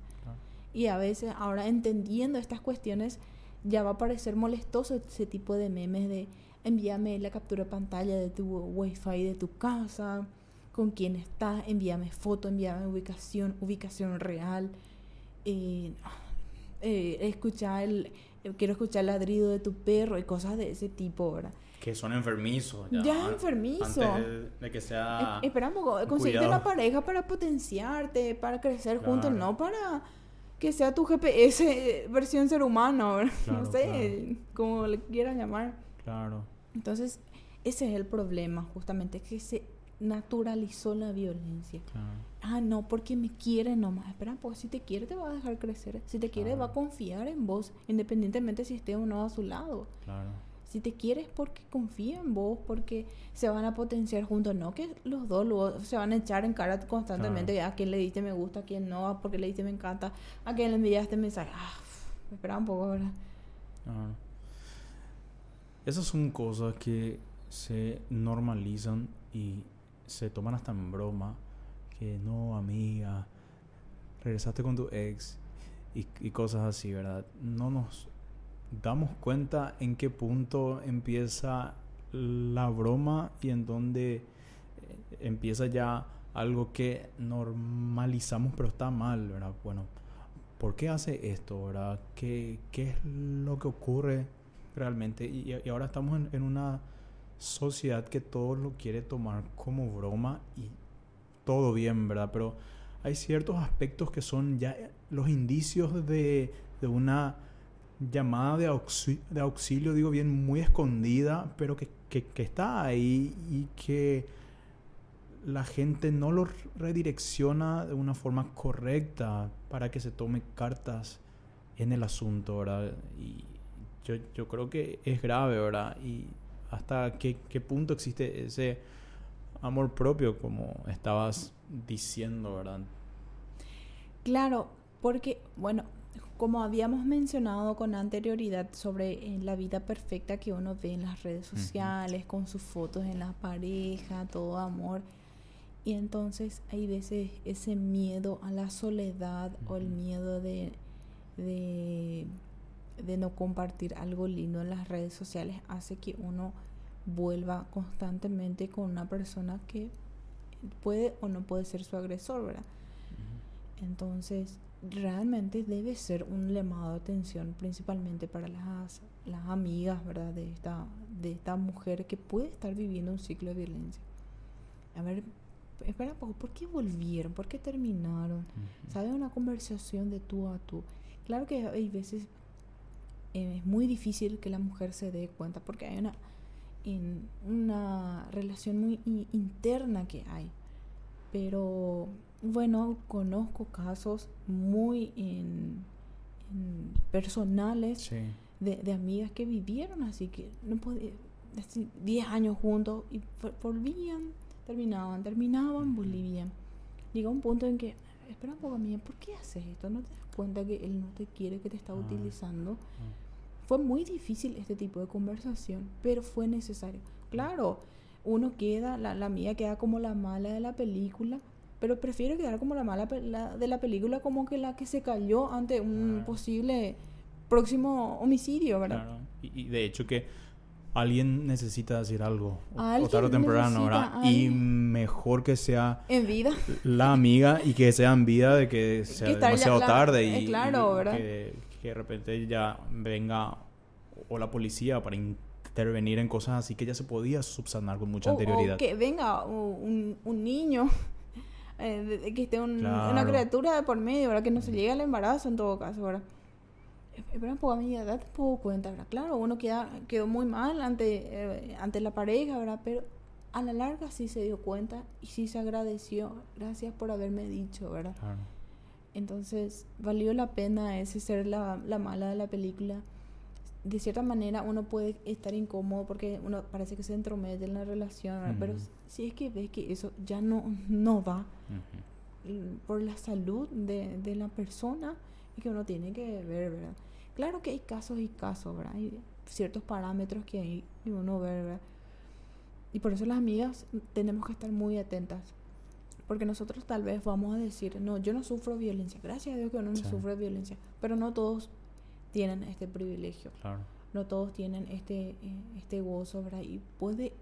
Y a veces, ahora entendiendo estas cuestiones, ya va a parecer molestoso ese tipo de memes de envíame la captura de pantalla de tu wifi de tu casa, con quién estás, envíame foto, envíame ubicación, ubicación real. Eh, eh, escuchar el, eh, quiero escuchar el ladrido de tu perro y cosas de ese tipo, ¿verdad? Que son enfermizos. Ya, ya enfermizo. Antes de, que sea. esperamos conseguirte la pareja para potenciarte, para crecer juntos, no para que sea tu GPS versión ser humano, no sé, como le quieran llamar. Claro. Entonces, ese es el problema, justamente, que se naturalizó la violencia. Ah, no, porque me quiere nomás. Espera, pues si te quiere te va a dejar crecer. Si te quiere va a confiar en vos, independientemente si esté o no a su lado. Claro. Si te quieres porque confía en vos, porque se van a potenciar juntos, no que los dos luego se van a echar en cara constantemente a quién le diste me gusta, a quién no, a porque le diste me encanta, a quién le enviaste mensaje. Ah, espera un poco, ¿verdad? Esas son cosas que se normalizan y se toman hasta en broma. Que no, amiga, regresaste con tu ex y, cosas así, ¿verdad? No nos damos cuenta en qué punto empieza la broma y en dónde eh, empieza ya algo que normalizamos pero está mal, ¿verdad? Bueno, ¿por qué hace esto, verdad? ¿Qué, qué es lo que ocurre realmente? Y, ahora estamos en, una sociedad que todo lo quiere tomar como broma y todo bien, ¿verdad? Pero hay ciertos aspectos que son ya los indicios de, de una llamada de auxilio, digo bien, muy escondida, pero que, que, que, está ahí y que la gente no lo redirecciona de una forma correcta para que se tome cartas en el asunto, ¿verdad? Y yo, yo creo que es grave, ¿verdad? Y hasta qué, qué punto existe ese amor propio, como estabas diciendo, ¿verdad? Claro, porque, bueno, como habíamos mencionado con anterioridad sobre eh, la vida perfecta que uno ve en las redes sociales, con sus fotos en la pareja, todo amor. Y entonces hay veces ese miedo a la soledad o el miedo de, de, de, no compartir algo lindo en las redes sociales hace que uno vuelva constantemente con una persona que puede o no puede ser su agresor, ¿verdad? Entonces, realmente debe ser un llamado de atención principalmente para las, las amigas, ¿verdad? De esta, de esta mujer que puede estar viviendo un ciclo de violencia. A ver, espera un poco, ¿por qué volvieron? ¿Por qué terminaron? ¿Sabe? Una conversación de tú a tú. Claro que hay veces eh, es muy difícil que la mujer se dé cuenta porque hay una, en una relación muy interna que hay. Pero bueno, conozco casos muy personales de, amigas que vivieron así que no podía, 10 años juntos y volvían, terminaban, terminaban, volvían. Llega un punto en que, espera un poco, mía, ¿por qué haces esto? ¿No te das cuenta que él no te quiere, que te está ah, utilizando? Ah. Fue muy difícil este tipo de conversación, pero fue necesario. Claro, uno queda, la, la mía queda como la mala de la película, pero prefiero quedar como la mala de la película como que la que se cayó ante un posible próximo homicidio, ¿verdad? Claro. Y, de hecho que alguien necesita decir algo o tarde o temprano, ¿verdad? Y mejor que sea en vida la amiga y que sea en vida de que sea demasiado tarde y, eh, claro, ¿verdad? Que, de repente ya venga o la policía para intervenir en cosas así que ya se podía subsanar con mucha anterioridad. O que venga un, un niño eh, que esté una criatura de por medio, ¿verdad? Que no se llegue al embarazo en todo caso, ¿verdad? Un poco, amiga, date un poco cuenta, ¿verdad? Claro, uno queda, quedó muy mal ante, eh, ante la pareja, ¿verdad? Pero a la larga sí se dio cuenta y sí se agradeció. Gracias por haberme dicho, ¿verdad? Entonces, valió la pena ese ser la, la mala de la película de cierta manera uno puede estar incómodo porque uno parece que se entromete en la relación, pero si es que ves que eso ya no, no va por la salud de, de, la persona y que uno tiene que ver, ¿verdad? Claro que hay casos y casos, ¿verdad? Hay ciertos parámetros que hay y uno ve, ¿verdad? Y por eso las amigas tenemos que estar muy atentas. Porque nosotros tal vez vamos a decir, no, yo no sufro violencia. Gracias a Dios que uno no sufre violencia. Pero no todos tienen este privilegio. No todos tienen este, eh, este gozo, ¿verdad? Y puede,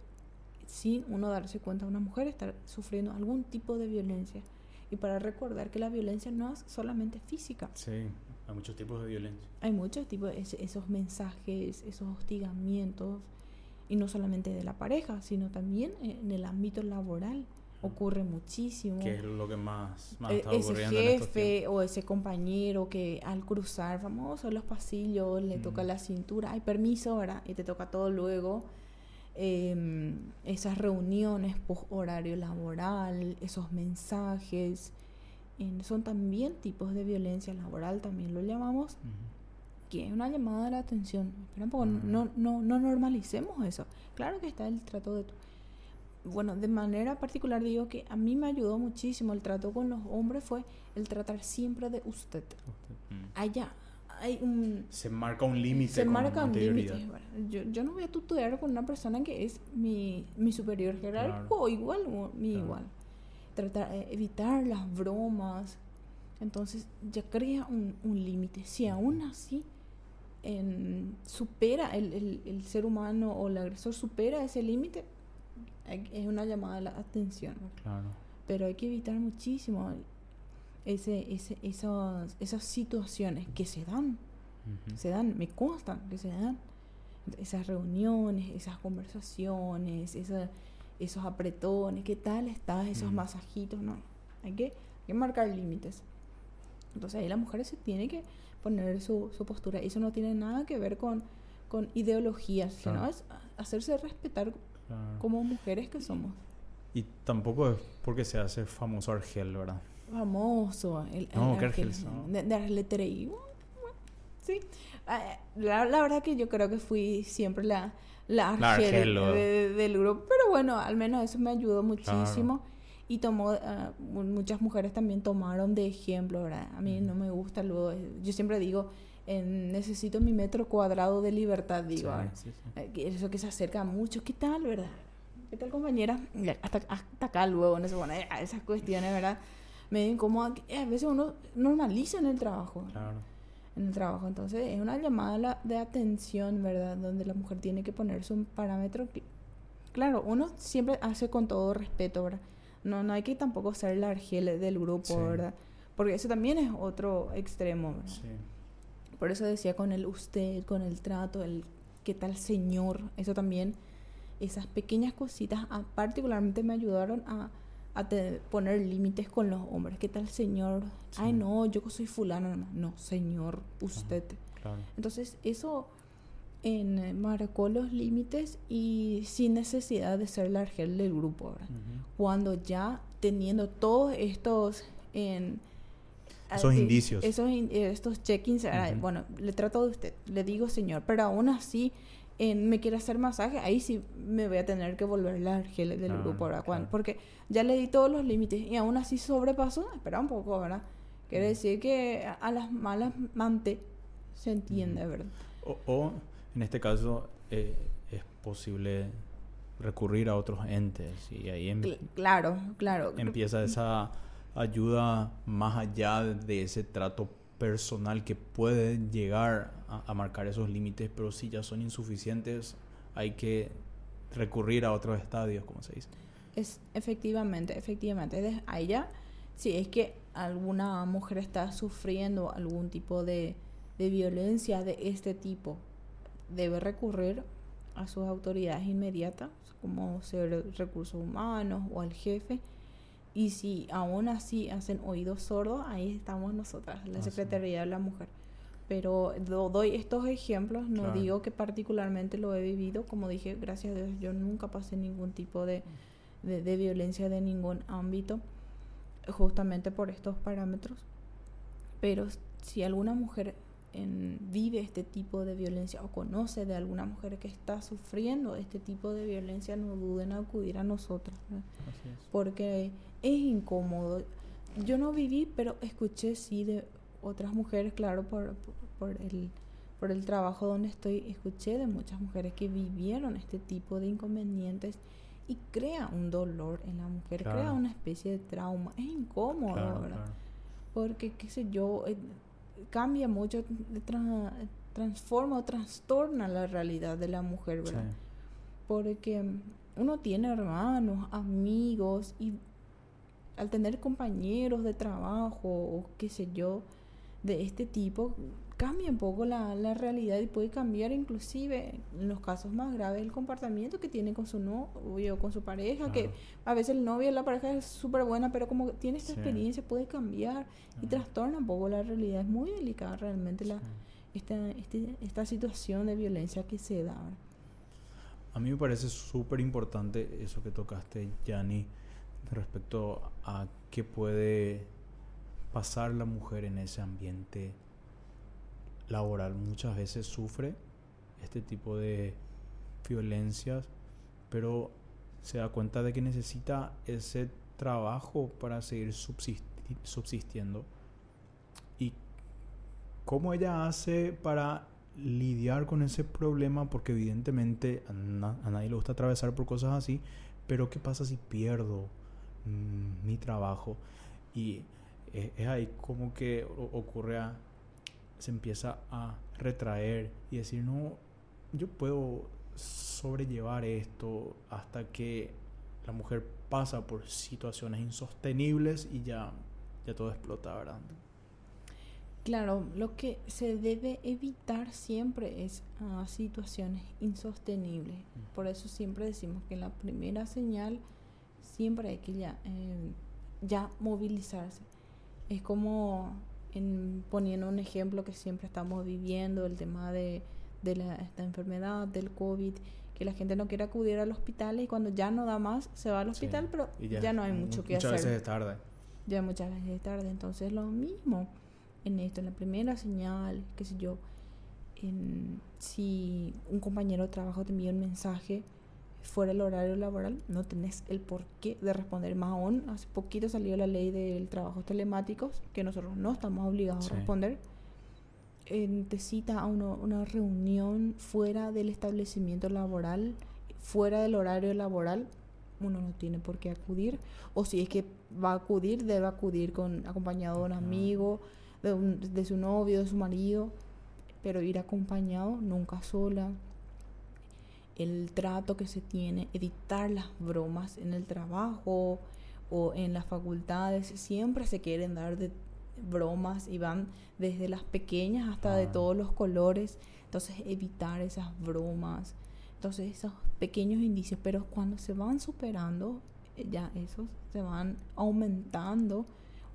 sin uno darse cuenta, una mujer estar sufriendo algún tipo de violencia. Y para recordar que la violencia no es solamente física. Sí, hay muchos tipos de violencia. Hay muchos tipos, de esos mensajes, esos hostigamientos, y no solamente de la pareja, sino también en el ámbito laboral ocurre muchísimo. ¿Qué es lo que más, más e, está ese jefe o ese compañero que al cruzar, vamos a los pasillos, le toca la cintura, hay permiso, ¿verdad? Y te toca todo luego. Em, esas reuniones post horario laboral, esos mensajes, son también tipos de violencia laboral, también lo llamamos, que es una llamada de la atención. Espera no, no, no normalicemos eso. Claro que está el trato de bueno, de manera particular digo que a mí me ayudó muchísimo el trato con los hombres fue el tratar siempre de usted. Allá hay un... Se marca un límite. Se marca un límite. yo, yo no voy a tutear con una persona que es mi, mi superior jerárquico o igual, mi igual. Tratar, eh, evitar las bromas, Entonces ya crea un, un límite. Si aún así en, supera el, el, el, ser humano o el agresor supera ese límite, es una llamada a la atención. Claro. Pero hay que evitar muchísimo ese, ese, esas, esas situaciones que se dan. Se dan, me constan que se dan. Esas reuniones, esas conversaciones, esa, esos apretones, ¿qué tal estás? Esos masajitos, no. Hay que, hay que marcar límites. Entonces ahí la mujer se tiene que poner su, su postura. Eso no tiene nada que ver con, con ideologías, sino es hacerse respetar como mujeres que somos. Y tampoco es porque se hace famoso Argel, ¿verdad? Famoso. El, no, ¿qué Argel? De, de Argel sí. Ah, la, la, verdad que yo creo que fui siempre la, la Argel, del grupo. Pero bueno, al menos eso me ayudó muchísimo y tomó, uh, muchas mujeres también tomaron de ejemplo, ¿verdad? A mí no me gusta luego, yo siempre digo, necesito mi metro cuadrado de libertad, digo, sí, sí, sí. eso que se acerca mucho, ¿qué tal, verdad? ¿Qué tal, compañera? Hasta, hasta acá luego, no sé, bueno, esas cuestiones, ¿verdad? Medio incómodo, a veces uno normaliza en el trabajo. Claro. En el trabajo, entonces es una llamada de atención, ¿verdad? Donde la mujer tiene que ponerse un parámetro. Claro, uno siempre hace con todo respeto, ¿verdad? No, no hay que tampoco ser la argel del grupo, ¿verdad? Porque eso también es otro extremo, ¿verdad? Sí. Por eso decía con el usted, con el trato, el qué tal señor, eso también, esas pequeñas cositas ah, particularmente me ayudaron a, a poner límites con los hombres. ¿Qué tal señor? Ay, no, yo soy fulano, no, no señor, usted. Claro. Entonces, eso en, eh, marcó los límites y sin necesidad de ser la argel del grupo. ¿verdad? Cuando ya teniendo todos estos en esos indicios. esos estos check-ins bueno le trato de usted le digo señor pero aún así en, me quiere hacer masaje ahí sí me voy a tener que volver la argel del grupo ¿verdad? Cuando, porque ya le di todos los límites y aún así sobrepasó espera un poco verdad quiere decir que a, las malas mante se entiende verdad o, o en este caso eh, es posible recurrir a otros entes y ahí em claro, claro. empieza esa ayuda más allá de ese trato personal que puede llegar a, marcar esos límites, pero si ya son insuficientes hay que recurrir a otros estadios, como se dice. Es efectivamente, efectivamente. Ahí ya, si es que alguna mujer está sufriendo algún tipo de, de violencia de este tipo, debe recurrir a sus autoridades inmediatas, como ser recursos humanos o al jefe. Y si aún así hacen oídos sordos, ahí estamos nosotras, la Secretaría de la Mujer. Pero doy estos ejemplos, no digo que particularmente lo he vivido, como dije, gracias a Dios, yo nunca pasé ningún tipo de, de, de violencia de ningún ámbito, justamente por estos parámetros. Pero si alguna mujer vive este tipo de violencia o conoce de alguna mujer que está sufriendo este tipo de violencia, no duden en acudir a nosotros. Porque es incómodo. Yo no viví, pero escuché sí de otras mujeres, claro, por, por, el, por el trabajo donde estoy, escuché de muchas mujeres que vivieron este tipo de inconvenientes y crea un dolor en la mujer, crea una especie de trauma. Es incómodo, ¿verdad? Porque, qué sé yo, eh, cambia mucho, tra transforma o trastorna la realidad de la mujer, ¿verdad? Sí. Porque uno tiene hermanos, amigos y al tener compañeros de trabajo o qué sé yo, de este tipo, cambia un poco la, la, realidad y puede cambiar inclusive en los casos más graves el comportamiento que tiene con su novio o con su pareja, claro. que a veces el novio la pareja es súper buena, pero como tiene esta sí. experiencia puede cambiar y trastorna un poco la realidad. Es muy delicada realmente la, esta, este, esta situación de violencia que se da. A mí me parece súper importante eso que tocaste, Yanni, respecto a qué puede pasar la mujer en ese ambiente laboral muchas veces sufre este tipo de violencias, pero se da cuenta de que necesita ese trabajo para seguir subsisti subsistiendo. ¿Y cómo ella hace para lidiar con ese problema? Porque evidentemente a, na a nadie le gusta atravesar por cosas así, pero ¿qué pasa si pierdo mmm, mi trabajo? Y es, es ahí como que ocurre a, se empieza a retraer y decir, no, yo puedo sobrellevar esto hasta que la mujer pasa por situaciones insostenibles y ya, ya todo explota, ¿verdad? Claro, lo que se debe evitar siempre es ah, situaciones insostenibles. Por eso siempre decimos que la primera señal siempre hay que ya, eh, ya movilizarse. Es como en, poniendo un ejemplo que siempre estamos viviendo, el tema de, de la, esta enfermedad, del COVID, que la gente no quiere acudir al hospital y cuando ya no da más se va al Sí, hospital, pero ya, no hay mucho que muchas hacer veces es tarde. ya muchas veces es tarde. Entonces lo mismo en esto, en la primera señal, qué sé yo, en, si un compañero de trabajo te envía un mensaje fuera del horario laboral, no tenés el porqué de responder. Más aún, hace poquito salió la ley del trabajo telemáticos, que nosotros no estamos obligados Sí. a responder. Eh, te cita a uno- una reunión fuera del establecimiento laboral, fuera del horario laboral, uno no tiene por qué acudir. O si es que va a acudir, debe acudir con acompañado de un amigo, de, un- de su novio, de su marido, pero ir acompañado, nunca sola. El trato que se tiene, evitar las bromas en el trabajo o en las facultades, siempre se quieren dar de bromas y van desde las pequeñas hasta de Ah. todos los colores. Entonces evitar esas bromas. Entonces esos pequeños indicios, pero cuando se van superando, eh, ya esos se van aumentando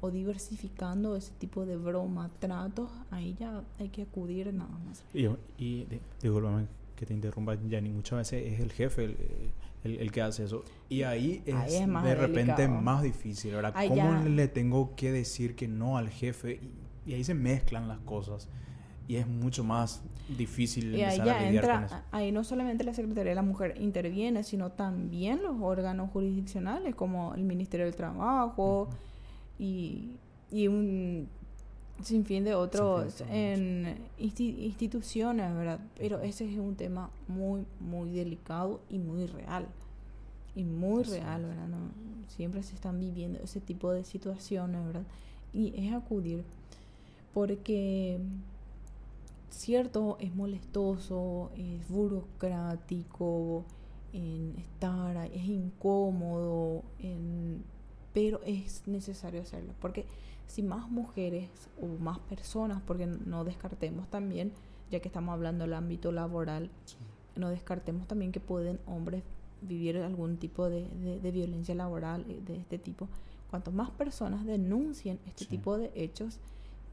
o diversificando ese tipo de broma, tratos, ahí ya hay que acudir nada más. Y, y di- discúlpame que te interrumpa, Yanni, muchas veces es el jefe el, el- el que hace eso. Y ahí es, Ahí es más de repente delicado. más difícil, ¿verdad? Ahí ¿Cómo ya- le tengo que decir que no al jefe? Y, y ahí se mezclan las cosas. Y es mucho más difícil Y ahí empezar a ya lidiar con entra, eso. ahí no solamente la Secretaría de la Mujer interviene, sino también los órganos jurisdiccionales como el Ministerio del Trabajo Ujú. y, y un sinfín de otros de en insti- instituciones, ¿verdad? Pero ese es un tema muy, muy delicado y muy real. Y muy real. ¿verdad? No, siempre se están viviendo ese tipo de situaciones, ¿verdad? Y es acudir porque cierto, es molestoso, es burocrático, en estar, ahí, es incómodo, en- pero es necesario hacerlo. Porque si más mujeres o más personas, porque no descartemos también, ya que estamos hablando del ámbito laboral, Sí. no descartemos también que pueden hombres vivir algún tipo de, de- de violencia laboral eh, de este tipo. Cuanto más personas denuncien este Sí. tipo de hechos,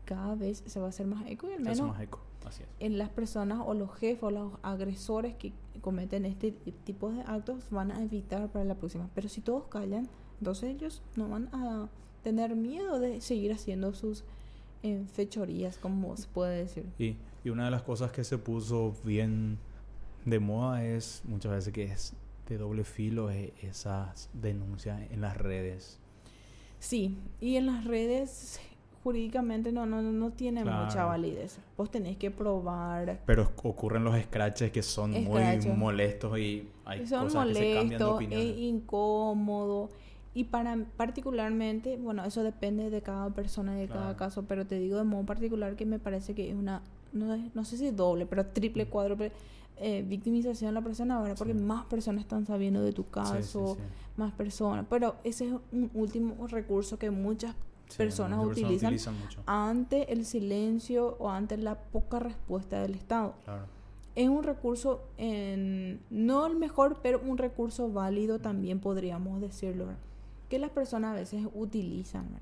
cada vez se va a hacer más eco y al menos más eco. Así es. en las personas o los jefes o los agresores que cometen este tipo de actos van a evitar para la próxima. Pero si todos callan, entonces ellos no van a tener miedo de seguir haciendo sus eh, fechorías, como se puede decir. Y, y una de las cosas que se puso bien de moda es muchas veces que es de doble filo eh, esas denuncias en las redes. Sí, y en las redes jurídicamente no, no, no tiene mucha validez. Vos tenés que probar. Pero ocurren los scratches que son Scratches. muy molestos y hay son cosas que se cambian de molestos, opinión. es incómodo. Y para particularmente, bueno, eso depende de cada persona y de cada caso, pero te digo de modo particular que me parece que es una, no, no sé si doble, pero triple, Mm. cuádruple eh, victimización de la persona ahora, porque Sí. más personas están sabiendo de tu sí, caso, sí. más personas. Pero ese es un último recurso que muchas personas muchas utilizan mucho. ante el silencio o ante la poca respuesta del Estado. Claro. Es un recurso, en- no el mejor, pero un recurso válido también podríamos decirlo. Que las personas a veces utilizan. ¿verdad?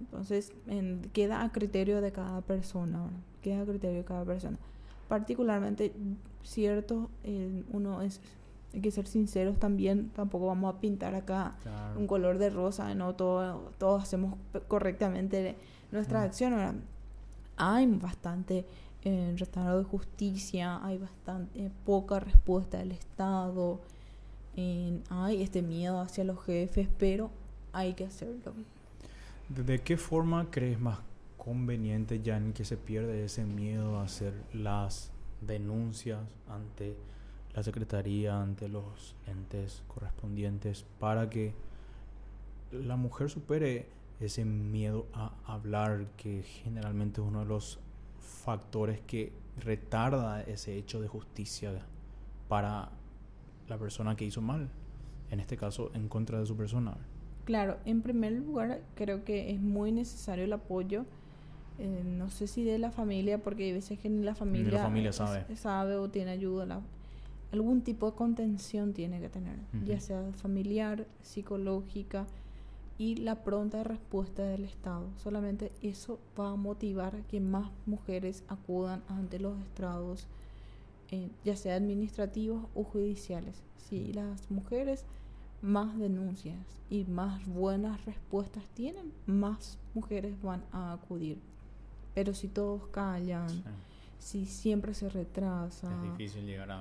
Entonces, en- queda a criterio de cada persona, ¿verdad? queda a criterio de cada persona. Particularmente, cierto, eh, uno es, hay que ser sinceros también, tampoco vamos a pintar acá claro. un color de rosa, no todo, todos hacemos correctamente nuestra Mm. acción. ¿verdad? Hay bastante eh, restauro de justicia, hay bastante eh, poca respuesta del Estado, en- hay este miedo hacia los jefes, pero hay que hacerlo. ¿De, de qué forma crees más conveniente, Jan, que se pierde ese miedo a hacer las denuncias ante la Secretaría, ante los entes correspondientes, para que la mujer supere ese miedo a hablar que generalmente es uno de los factores que retarda ese hecho de justicia para la persona que hizo mal, en este caso en contra de su persona. Claro, en primer lugar creo que es muy necesario el apoyo, eh, no sé si de la familia, porque hay veces que ni la familia, la familia sabe. sabe o tiene ayuda, algún tipo de contención tiene que tener, ya sea familiar, psicológica y la pronta respuesta del Estado. Solamente eso va a motivar a que más mujeres acudan ante los estrados, eh, ya sea administrativos o judiciales. Si las mujeres más denuncias y más buenas respuestas tienen, más mujeres van a acudir. Pero si todos callan, si siempre se retrasa,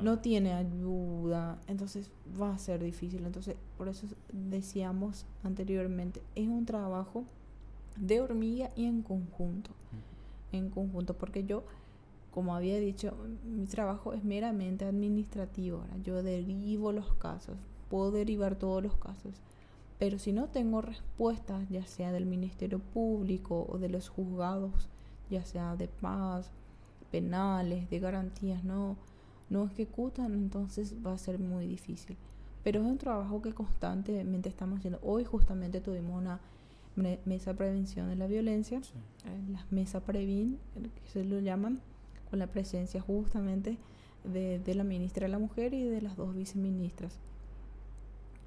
no tiene ayuda, entonces va a ser difícil. Entonces, por eso decíamos anteriormente, es un trabajo de hormiga y en conjunto. En conjunto, porque yo, como había dicho, mi trabajo es meramente administrativo. Yo derivo los casos, puedo derivar todos los casos. Pero si no tengo respuestas, ya sea del Ministerio Público o de los juzgados, ya sea de paz, penales, de garantías, no, no ejecutan, entonces va a ser muy difícil. Pero es un trabajo que constantemente estamos haciendo. Hoy justamente tuvimos una mesa de prevención de la violencia, eh, las mesa Previn, que se lo llaman, con la presencia justamente de, la ministra de la Mujer y de las dos viceministras.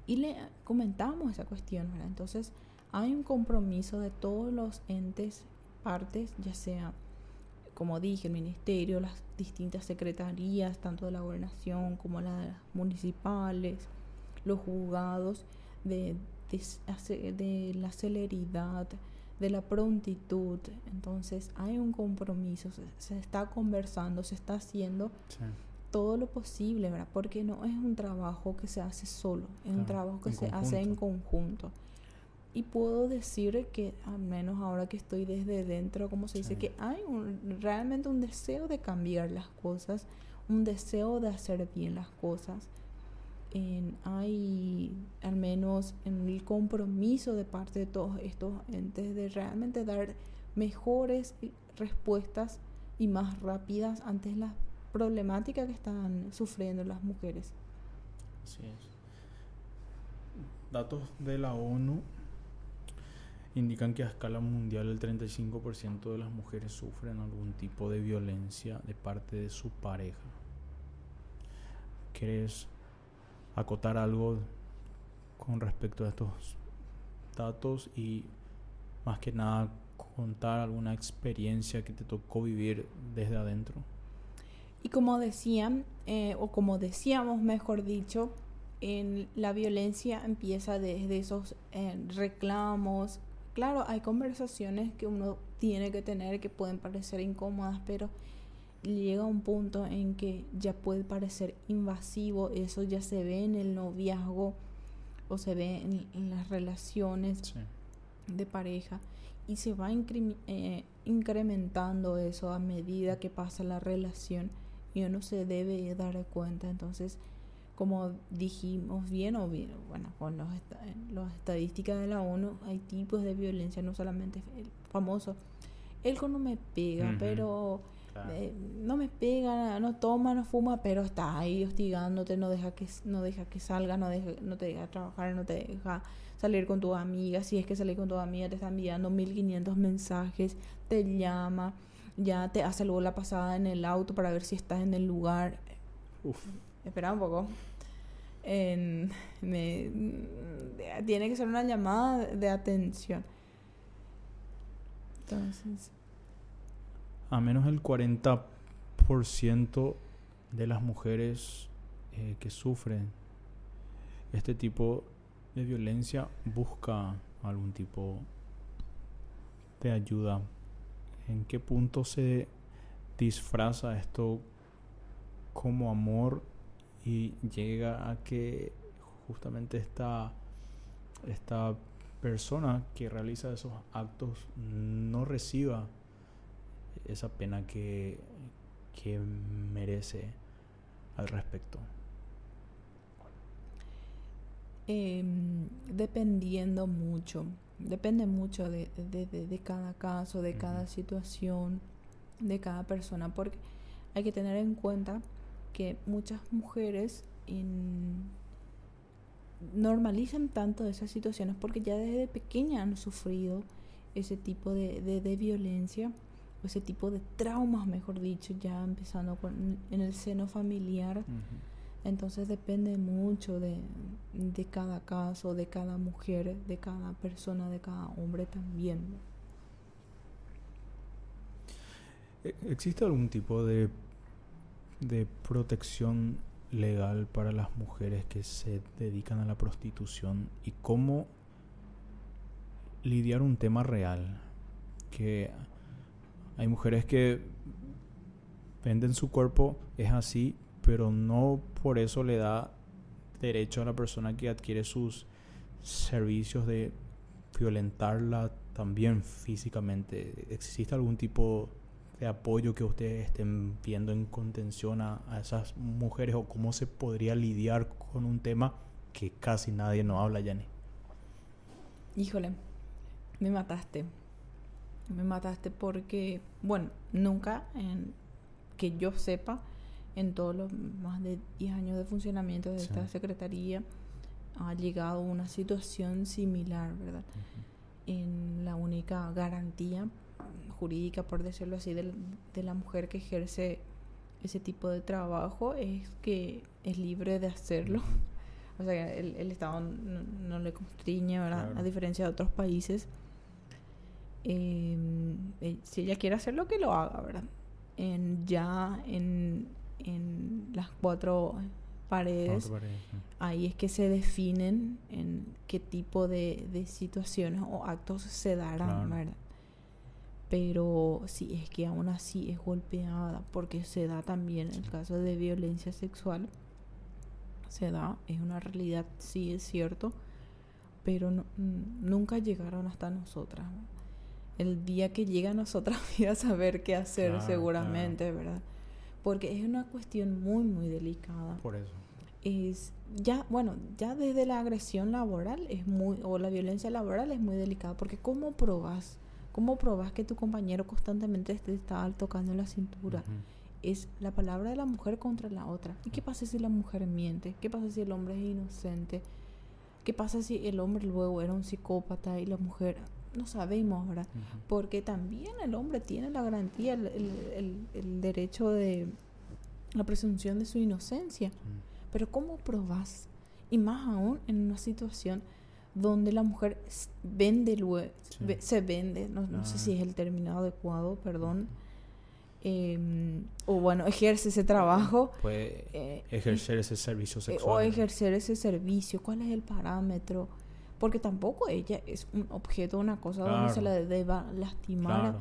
Y le comentamos esa cuestión, Entonces, hay un compromiso de todos los entes, partes, ya sea, como dije, el ministerio, las distintas secretarías, tanto de la gobernación como las municipales, los juzgados, de, la celeridad, de la prontitud. Entonces, hay un compromiso, se, está conversando, se está haciendo todo lo posible, ¿verdad? Porque no es un trabajo que se hace solo, es un trabajo que se hace en conjunto. Y puedo decir que, al menos ahora que estoy desde dentro, como se dice, que hay realmente un deseo de cambiar las cosas, un deseo de hacer bien las cosas. En, hay al menos en el compromiso de parte de todos estos entes de realmente dar mejores respuestas y más rápidas ante las problemática que están sufriendo las mujeres. Así es. Datos de la ONU indican que a escala mundial el 35% de las mujeres sufren algún tipo de violencia de parte de su pareja. ¿Quieres acotar algo con respecto a estos datos y más que nada contar alguna experiencia que te tocó vivir desde adentro? Y como decían, eh, o como decíamos, mejor dicho, en la violencia empieza desde esos eh, reclamos. Claro, hay conversaciones que uno tiene que tener que pueden parecer incómodas, pero llega un punto en que ya puede parecer invasivo. Eso ya se ve en el noviazgo o se ve en, las relaciones de pareja y se va eh, incrementando eso a medida que pasa la relación y uno se debe dar cuenta. Entonces, como dijimos bien o bien, bueno, con los las estadísticas de la ONU, hay tipos de violencia, no solamente el famoso, él no me pega, pero eh, no me pega, no toma, no fuma, pero está ahí hostigándote, no deja que, no deja que salga, no, deja, no te deja trabajar, no te deja salir con tu amiga, si es que salir con tu amiga, te está enviando 1500 mensajes, te llama ya te hace luego la pasada en el auto para ver si estás en el lugar. Uf. Espera un poco. En, me, tiene que ser una llamada de atención. Entonces. A menos el 40% de las mujeres eh, que sufren este tipo de violencia busca algún tipo de ayuda. En qué punto se disfraza esto como amor y llega a que justamente esta, esta persona que realiza esos actos no reciba esa pena que, que merece al respecto. Em, dependiendo mucho depende mucho de, de, de, cada caso, de cada situación, de cada persona, porque hay que tener en cuenta que muchas mujeres normalizan tanto esas situaciones porque ya desde pequeña han sufrido ese tipo de, de, violencia o ese tipo de traumas, mejor dicho, ya empezando con, en el seno familiar. Entonces depende mucho de, de, cada caso, de cada mujer, de cada persona, de cada hombre también. ¿E-, ¿Existe algún tipo de, de protección legal para las mujeres que se dedican a la prostitución y cómo lidiar un tema real? Que hay mujeres que venden su cuerpo, es así, pero no por eso le da derecho a la persona que adquiere sus servicios de violentarla también físicamente. ¿Existe algún tipo de apoyo que ustedes estén viendo en contención a, esas mujeres o cómo se podría lidiar con un tema que casi nadie no habla, Yanni? Híjole, me mataste. Me mataste porque, bueno, nunca en, que yo sepa en todos los más de 10 años de funcionamiento de esta secretaría ha llegado una situación similar, ¿verdad? En la única garantía jurídica, por decirlo así, de, la mujer que ejerce ese tipo de trabajo es que es libre de hacerlo. O sea, el, el Estado no, le constriñe, ¿verdad? A diferencia de otros países. Em, eh, si ella quiere hacerlo, que lo haga, ¿verdad? En, ya en en las cuatro paredes, ahí es que se definen en qué tipo de, situaciones o actos se darán, ¿verdad? Pero si es que aún así es golpeada, porque se da también el caso de violencia sexual, se da, es una realidad, sí es cierto, pero nunca llegaron hasta nosotras. El día que llega a nosotras voy a saber qué hacer seguramente, ¿verdad? porque es una cuestión muy, muy delicada. Por eso. Es ya, bueno, ya desde la agresión laboral es muy, o la violencia laboral es muy delicada, porque ¿cómo probas? ¿Cómo probas que tu compañero constantemente te está tocando la cintura? Es la palabra de la mujer contra la otra. ¿Y qué pasa si la mujer miente? ¿Qué pasa si el hombre es inocente? ¿Qué pasa si el hombre luego era un psicópata y la mujer no sabemos, ¿verdad? Porque también el hombre tiene la garantía, el, el, derecho de la presunción de su inocencia. Pero ¿cómo probás? Y más aún en una situación donde la mujer vende luego, se vende, no, no sé si es el término adecuado, perdón. Em, o bueno, ejerce ese trabajo. Puede eh, ejercer ese servicio eh, sexual. o ejercer ese servicio. ¿Cuál es el parámetro? Porque tampoco ella es un objeto, una cosa donde se la deba lastimar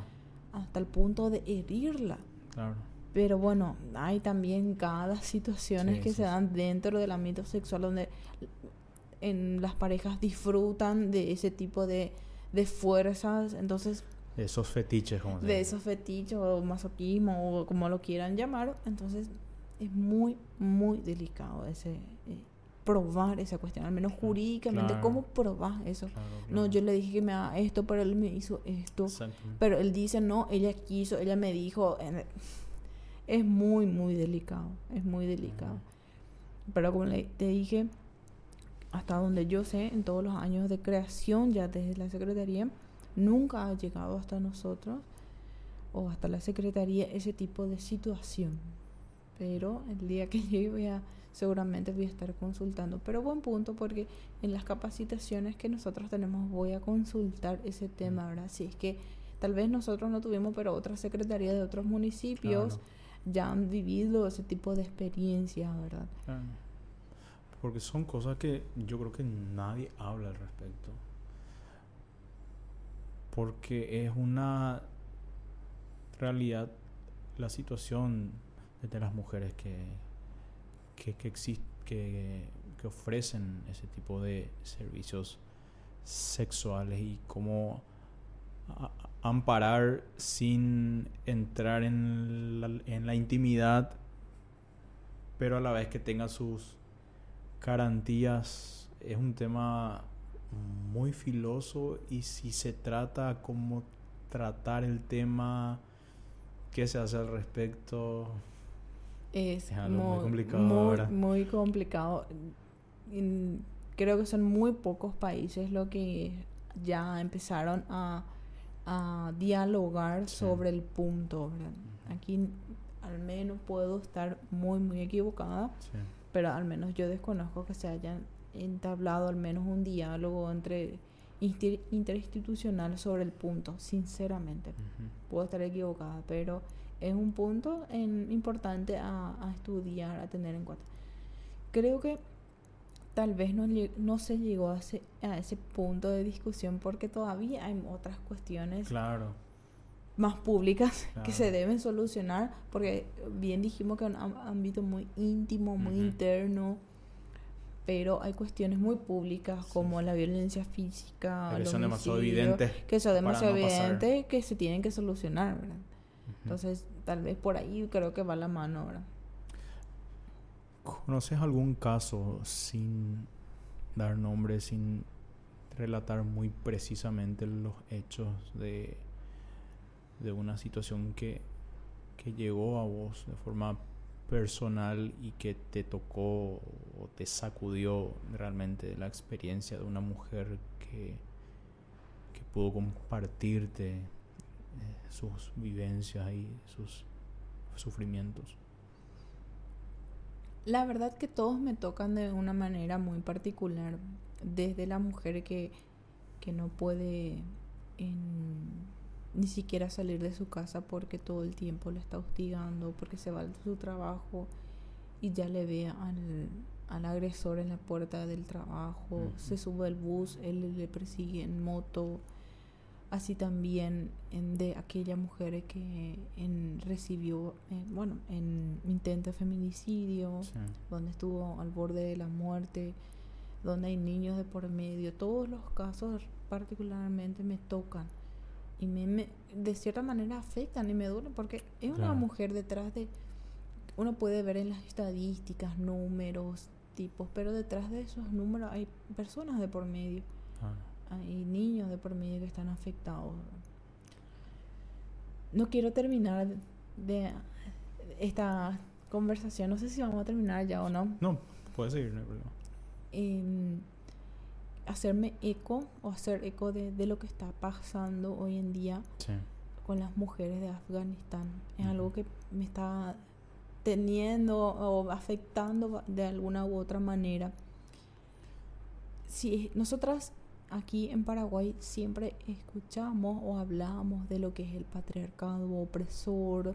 hasta el punto de herirla. Claro. Pero bueno, hay también cada situaciones que se dan dentro del ámbito sexual donde en las parejas disfrutan de ese tipo de, de fuerzas, entonces... De esos fetiches, como De esos fetiches o masoquismo o como lo quieran llamar, entonces es muy, muy delicado ese, eh, probar esa cuestión, al menos jurídicamente, ¿cómo probar eso? No, yo le dije que me haga esto, pero él me hizo esto. Pero él dice, no, ella quiso, ella me dijo. Es muy, muy delicado, es muy delicado. Pero como le, te dije, hasta donde yo sé, en todos los años de creación ya desde la Secretaría, nunca ha llegado hasta nosotros o hasta la Secretaría ese tipo de situación. Pero el día que llegue voy a seguramente voy a estar consultando. Pero buen punto porque en las capacitaciones que nosotros tenemos voy a consultar ese tema, ¿verdad? Si es que tal vez nosotros no tuvimos, pero otras secretarías de otros municipios ya han vivido ese tipo de experiencia, ¿verdad? Porque son cosas que yo creo que nadie habla al respecto. Porque es una realidad la situación de las mujeres que, que, que, que, que ofrecen ese tipo de servicios sexuales y cómo amparar sin entrar en la, en la intimidad, pero a la vez que tenga sus garantías, es un tema muy filoso y si se trata como tratar el tema, ¿qué se hace al respecto? Es, Es algo muy muy, complicado muy- ahora. muy complicado. Creo que son muy pocos países lo que ya empezaron a, a dialogar Sí. sobre el punto. ¿verdad? Aquí al menos puedo estar muy, muy equivocada, Sí. pero al menos yo desconozco que se hayan entablado al menos un diálogo entre insti- interinstitucional sobre el punto, sinceramente puedo estar equivocada, pero es un punto en- importante a, a estudiar, a tener en cuenta. Creo que tal vez no, no se llegó a ese, a ese punto de discusión porque todavía hay otras cuestiones Claro. más públicas que se deben solucionar, porque bien dijimos que es un ámbito muy íntimo, muy interno, pero hay cuestiones muy públicas Sí. como la violencia física, Que son demasiado evidentes que son demasiado no pasar. evidentes que se tienen que solucionar, ¿verdad? Entonces, tal vez por ahí creo que va la mano ahora. ¿Conoces algún caso sin dar nombre, sin relatar muy precisamente los hechos de, de una situación que, que llegó a vos de forma personal y que te tocó o te sacudió realmente la experiencia de una mujer que, que pudo compartirte sus vivencias y sus sufrimientos? La verdad que todos me tocan de una manera muy particular. Desde la mujer que, que no puede en- ni siquiera salir de su casa porque todo el tiempo le está hostigando, porque se va de su trabajo y ya le ve al, al agresor en la puerta del trabajo, se sube al bus, él le persigue en moto. Así también en de aquella mujer que en, recibió, eh, bueno, en intento de feminicidio, Sí. donde estuvo al borde de la muerte, donde hay niños de por medio. Todos los casos particularmente me tocan y me, me- de cierta manera afectan y me duelen porque es una mujer detrás de... Uno puede ver en las estadísticas números, tipos, pero detrás de esos números hay personas de por medio, Ah, hay niños de por medio que están afectados. No quiero terminar de esta conversación, no sé si vamos a terminar ya o no. No, puede seguir, no hay problema. em, hacerme eco o hacer eco de, de lo que está pasando hoy en día Sí. con las mujeres de Afganistán. Es algo que me está teniendo o afectando de alguna u otra manera. Si nosotras aquí en Paraguay siempre escuchamos o hablamos de lo que es el patriarcado opresor,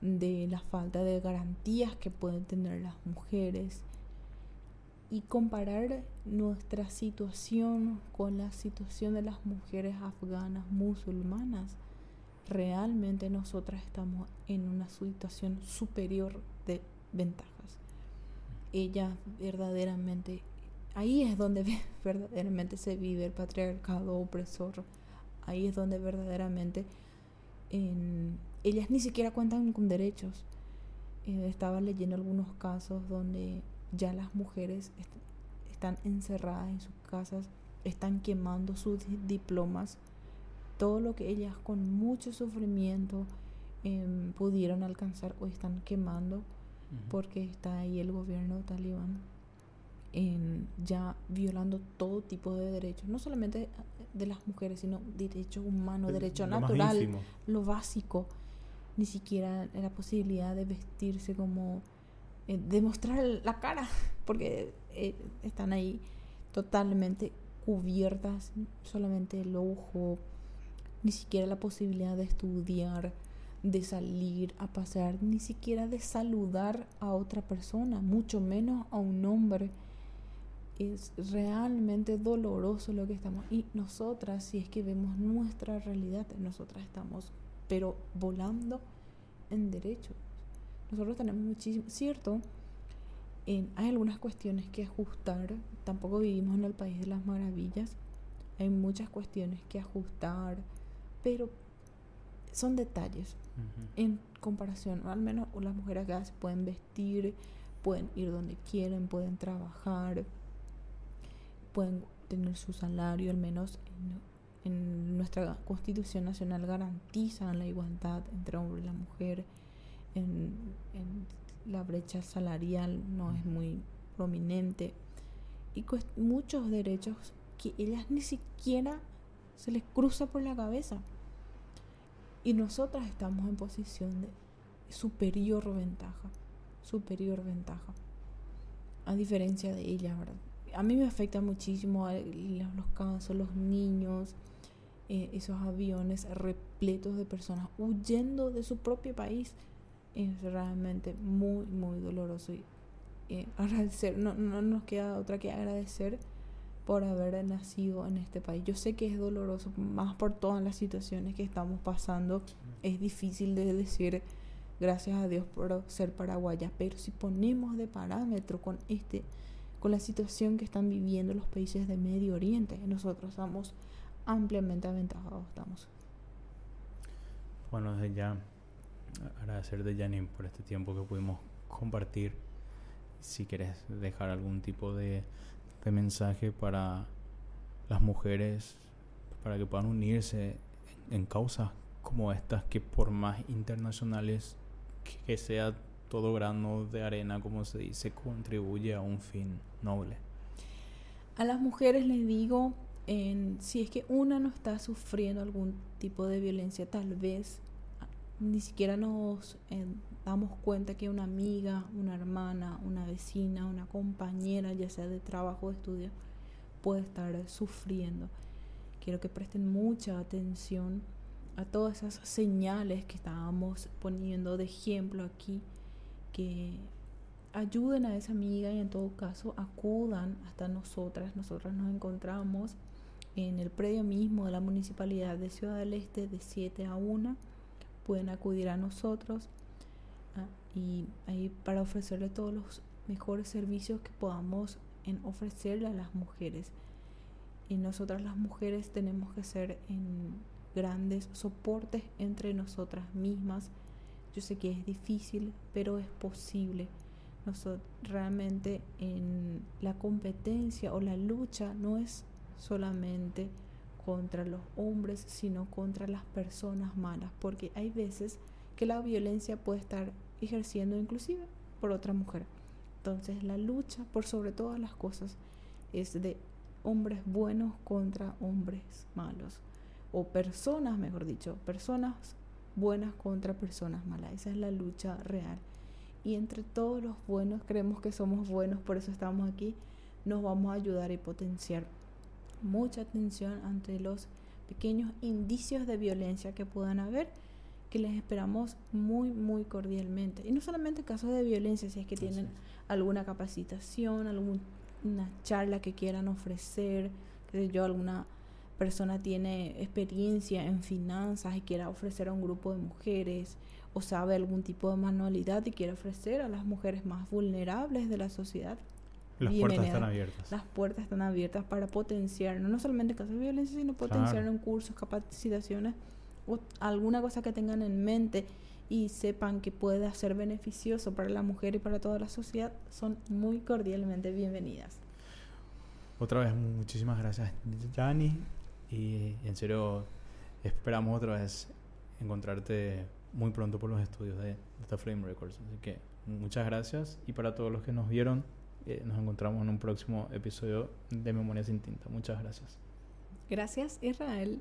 de la falta de garantías que pueden tener las mujeres y comparar nuestra situación con la situación de las mujeres afganas musulmanas, realmente nosotras estamos en una situación superior de ventajas. Ellas verdaderamente, ahí es donde ve- verdaderamente se vive el patriarcado opresor, ahí es donde verdaderamente en- ellas ni siquiera cuentan con derechos. Eh, estaba leyendo algunos casos donde ya las mujeres est- están encerradas en sus casas, están quemando sus di- diplomas, todo lo que ellas con mucho sufrimiento em, pudieron alcanzar hoy están quemando porque está ahí el gobierno talibán en ya violando todo tipo de derechos, no solamente de las mujeres, sino derechos humanos, El- derecho lo más natural, ínfimo. lo básico, ni siquiera la posibilidad de vestirse como, eh, de mostrar la cara, porque eh, están ahí totalmente cubiertas, solamente el ojo, ni siquiera la posibilidad de estudiar, de salir a pasear, ni siquiera de saludar a otra persona, mucho menos a un hombre. Es realmente doloroso lo que estamos. Y nosotras, si es que vemos nuestra realidad, nosotras estamos, pero volando en derechos. Nosotros tenemos muchísimo, cierto, en- hay algunas cuestiones que ajustar. Tampoco vivimos en el país de las maravillas. Hay muchas cuestiones que ajustar, pero son detalles en comparación, al menos las mujeres acá se pueden vestir, pueden ir donde quieren, pueden trabajar, pueden tener su salario, al menos en, en nuestra Constitución Nacional garantiza la igualdad entre hombre y la mujer. En, en la brecha salarial no es muy prominente y muchos derechos que ellas ni siquiera se les cruza por la cabeza. Y nosotras estamos en posición de superior ventaja, superior ventaja, a diferencia de ellas, ¿verdad? A mí me afecta muchísimo los casos, los niños, eh, esos aviones repletos de personas huyendo de su propio país. Es realmente muy, muy doloroso y eh, agradecer, no, no nos queda otra que agradecer por haber nacido en este país. Yo sé que es doloroso, más por todas las situaciones que estamos pasando. Es difícil de decir gracias a Dios por ser paraguaya, pero si ponemos de parámetro con este con la situación que están viviendo los países de Medio Oriente, nosotros estamos ampliamente aventajados, estamos. Bueno, desde ya agradecerte Janine por este tiempo que pudimos compartir si quieres dejar algún tipo de, mensaje para las mujeres, para que puedan unirse en, causas como estas, que por más internacionales que, sea todo grano de arena, como se dice, contribuye a un fin noble. A las mujeres les digo, en, si es que una no está sufriendo algún tipo de violencia, tal vez ni siquiera nos eh, damos cuenta que una amiga, una hermana, una vecina, una compañera, ya sea de trabajo o de estudio, puede estar sufriendo. Quiero que presten mucha atención a todas esas señales que estábamos poniendo de ejemplo aquí, que ayuden a esa amiga y en todo caso acudan hasta nosotras. Nosotras nos encontramos en el predio mismo de la Municipalidad de Ciudad del Este de 7 a 1 pueden acudir a nosotros ah, y ahí para ofrecerle todos los mejores servicios que podamos en ofrecerle a las mujeres. Y nosotras las mujeres tenemos que ser en grandes soportes entre nosotras mismas. Yo sé que es difícil, pero es posible. Nosotros, realmente en la competencia o la lucha no es solamente contra los hombres, sino contra las personas malas, porque hay veces que la violencia puede estar ejerciendo inclusive por otra mujer. Entonces la lucha por sobre todas las cosas es de hombres buenos contra hombres malos, o personas, mejor dicho, personas buenas contra personas malas. Esa es la lucha real. Y entre todos los buenos, creemos que somos buenos, por eso estamos aquí, nos vamos a ayudar y potenciar mucha atención ante los pequeños indicios de violencia que puedan haber, que les esperamos muy, muy cordialmente. Y no solamente casos de violencia, si es que tienen alguna capacitación, alguna charla que quieran ofrecer, que yo, alguna persona tiene experiencia en finanzas y quiera ofrecer a un grupo de mujeres, o sabe algún tipo de manualidad y quiere ofrecer a las mujeres más vulnerables de la sociedad, las puertas están abiertas. Las puertas están abiertas para potenciar, no, solamente casos de violencia, sino potenciar en cursos, capacitaciones o alguna cosa que tengan en mente y sepan que puede ser beneficioso para la mujer y para toda la sociedad, son muy cordialmente bienvenidas. Otra vez, muchísimas gracias, Yani. Y en serio, esperamos otra vez encontrarte muy pronto por los estudios de, The Flame Records. Así que muchas gracias. Y para todos los que nos vieron, eh, nos encontramos en un próximo episodio de Memoria sin Tinta. Muchas gracias. Gracias, Israel.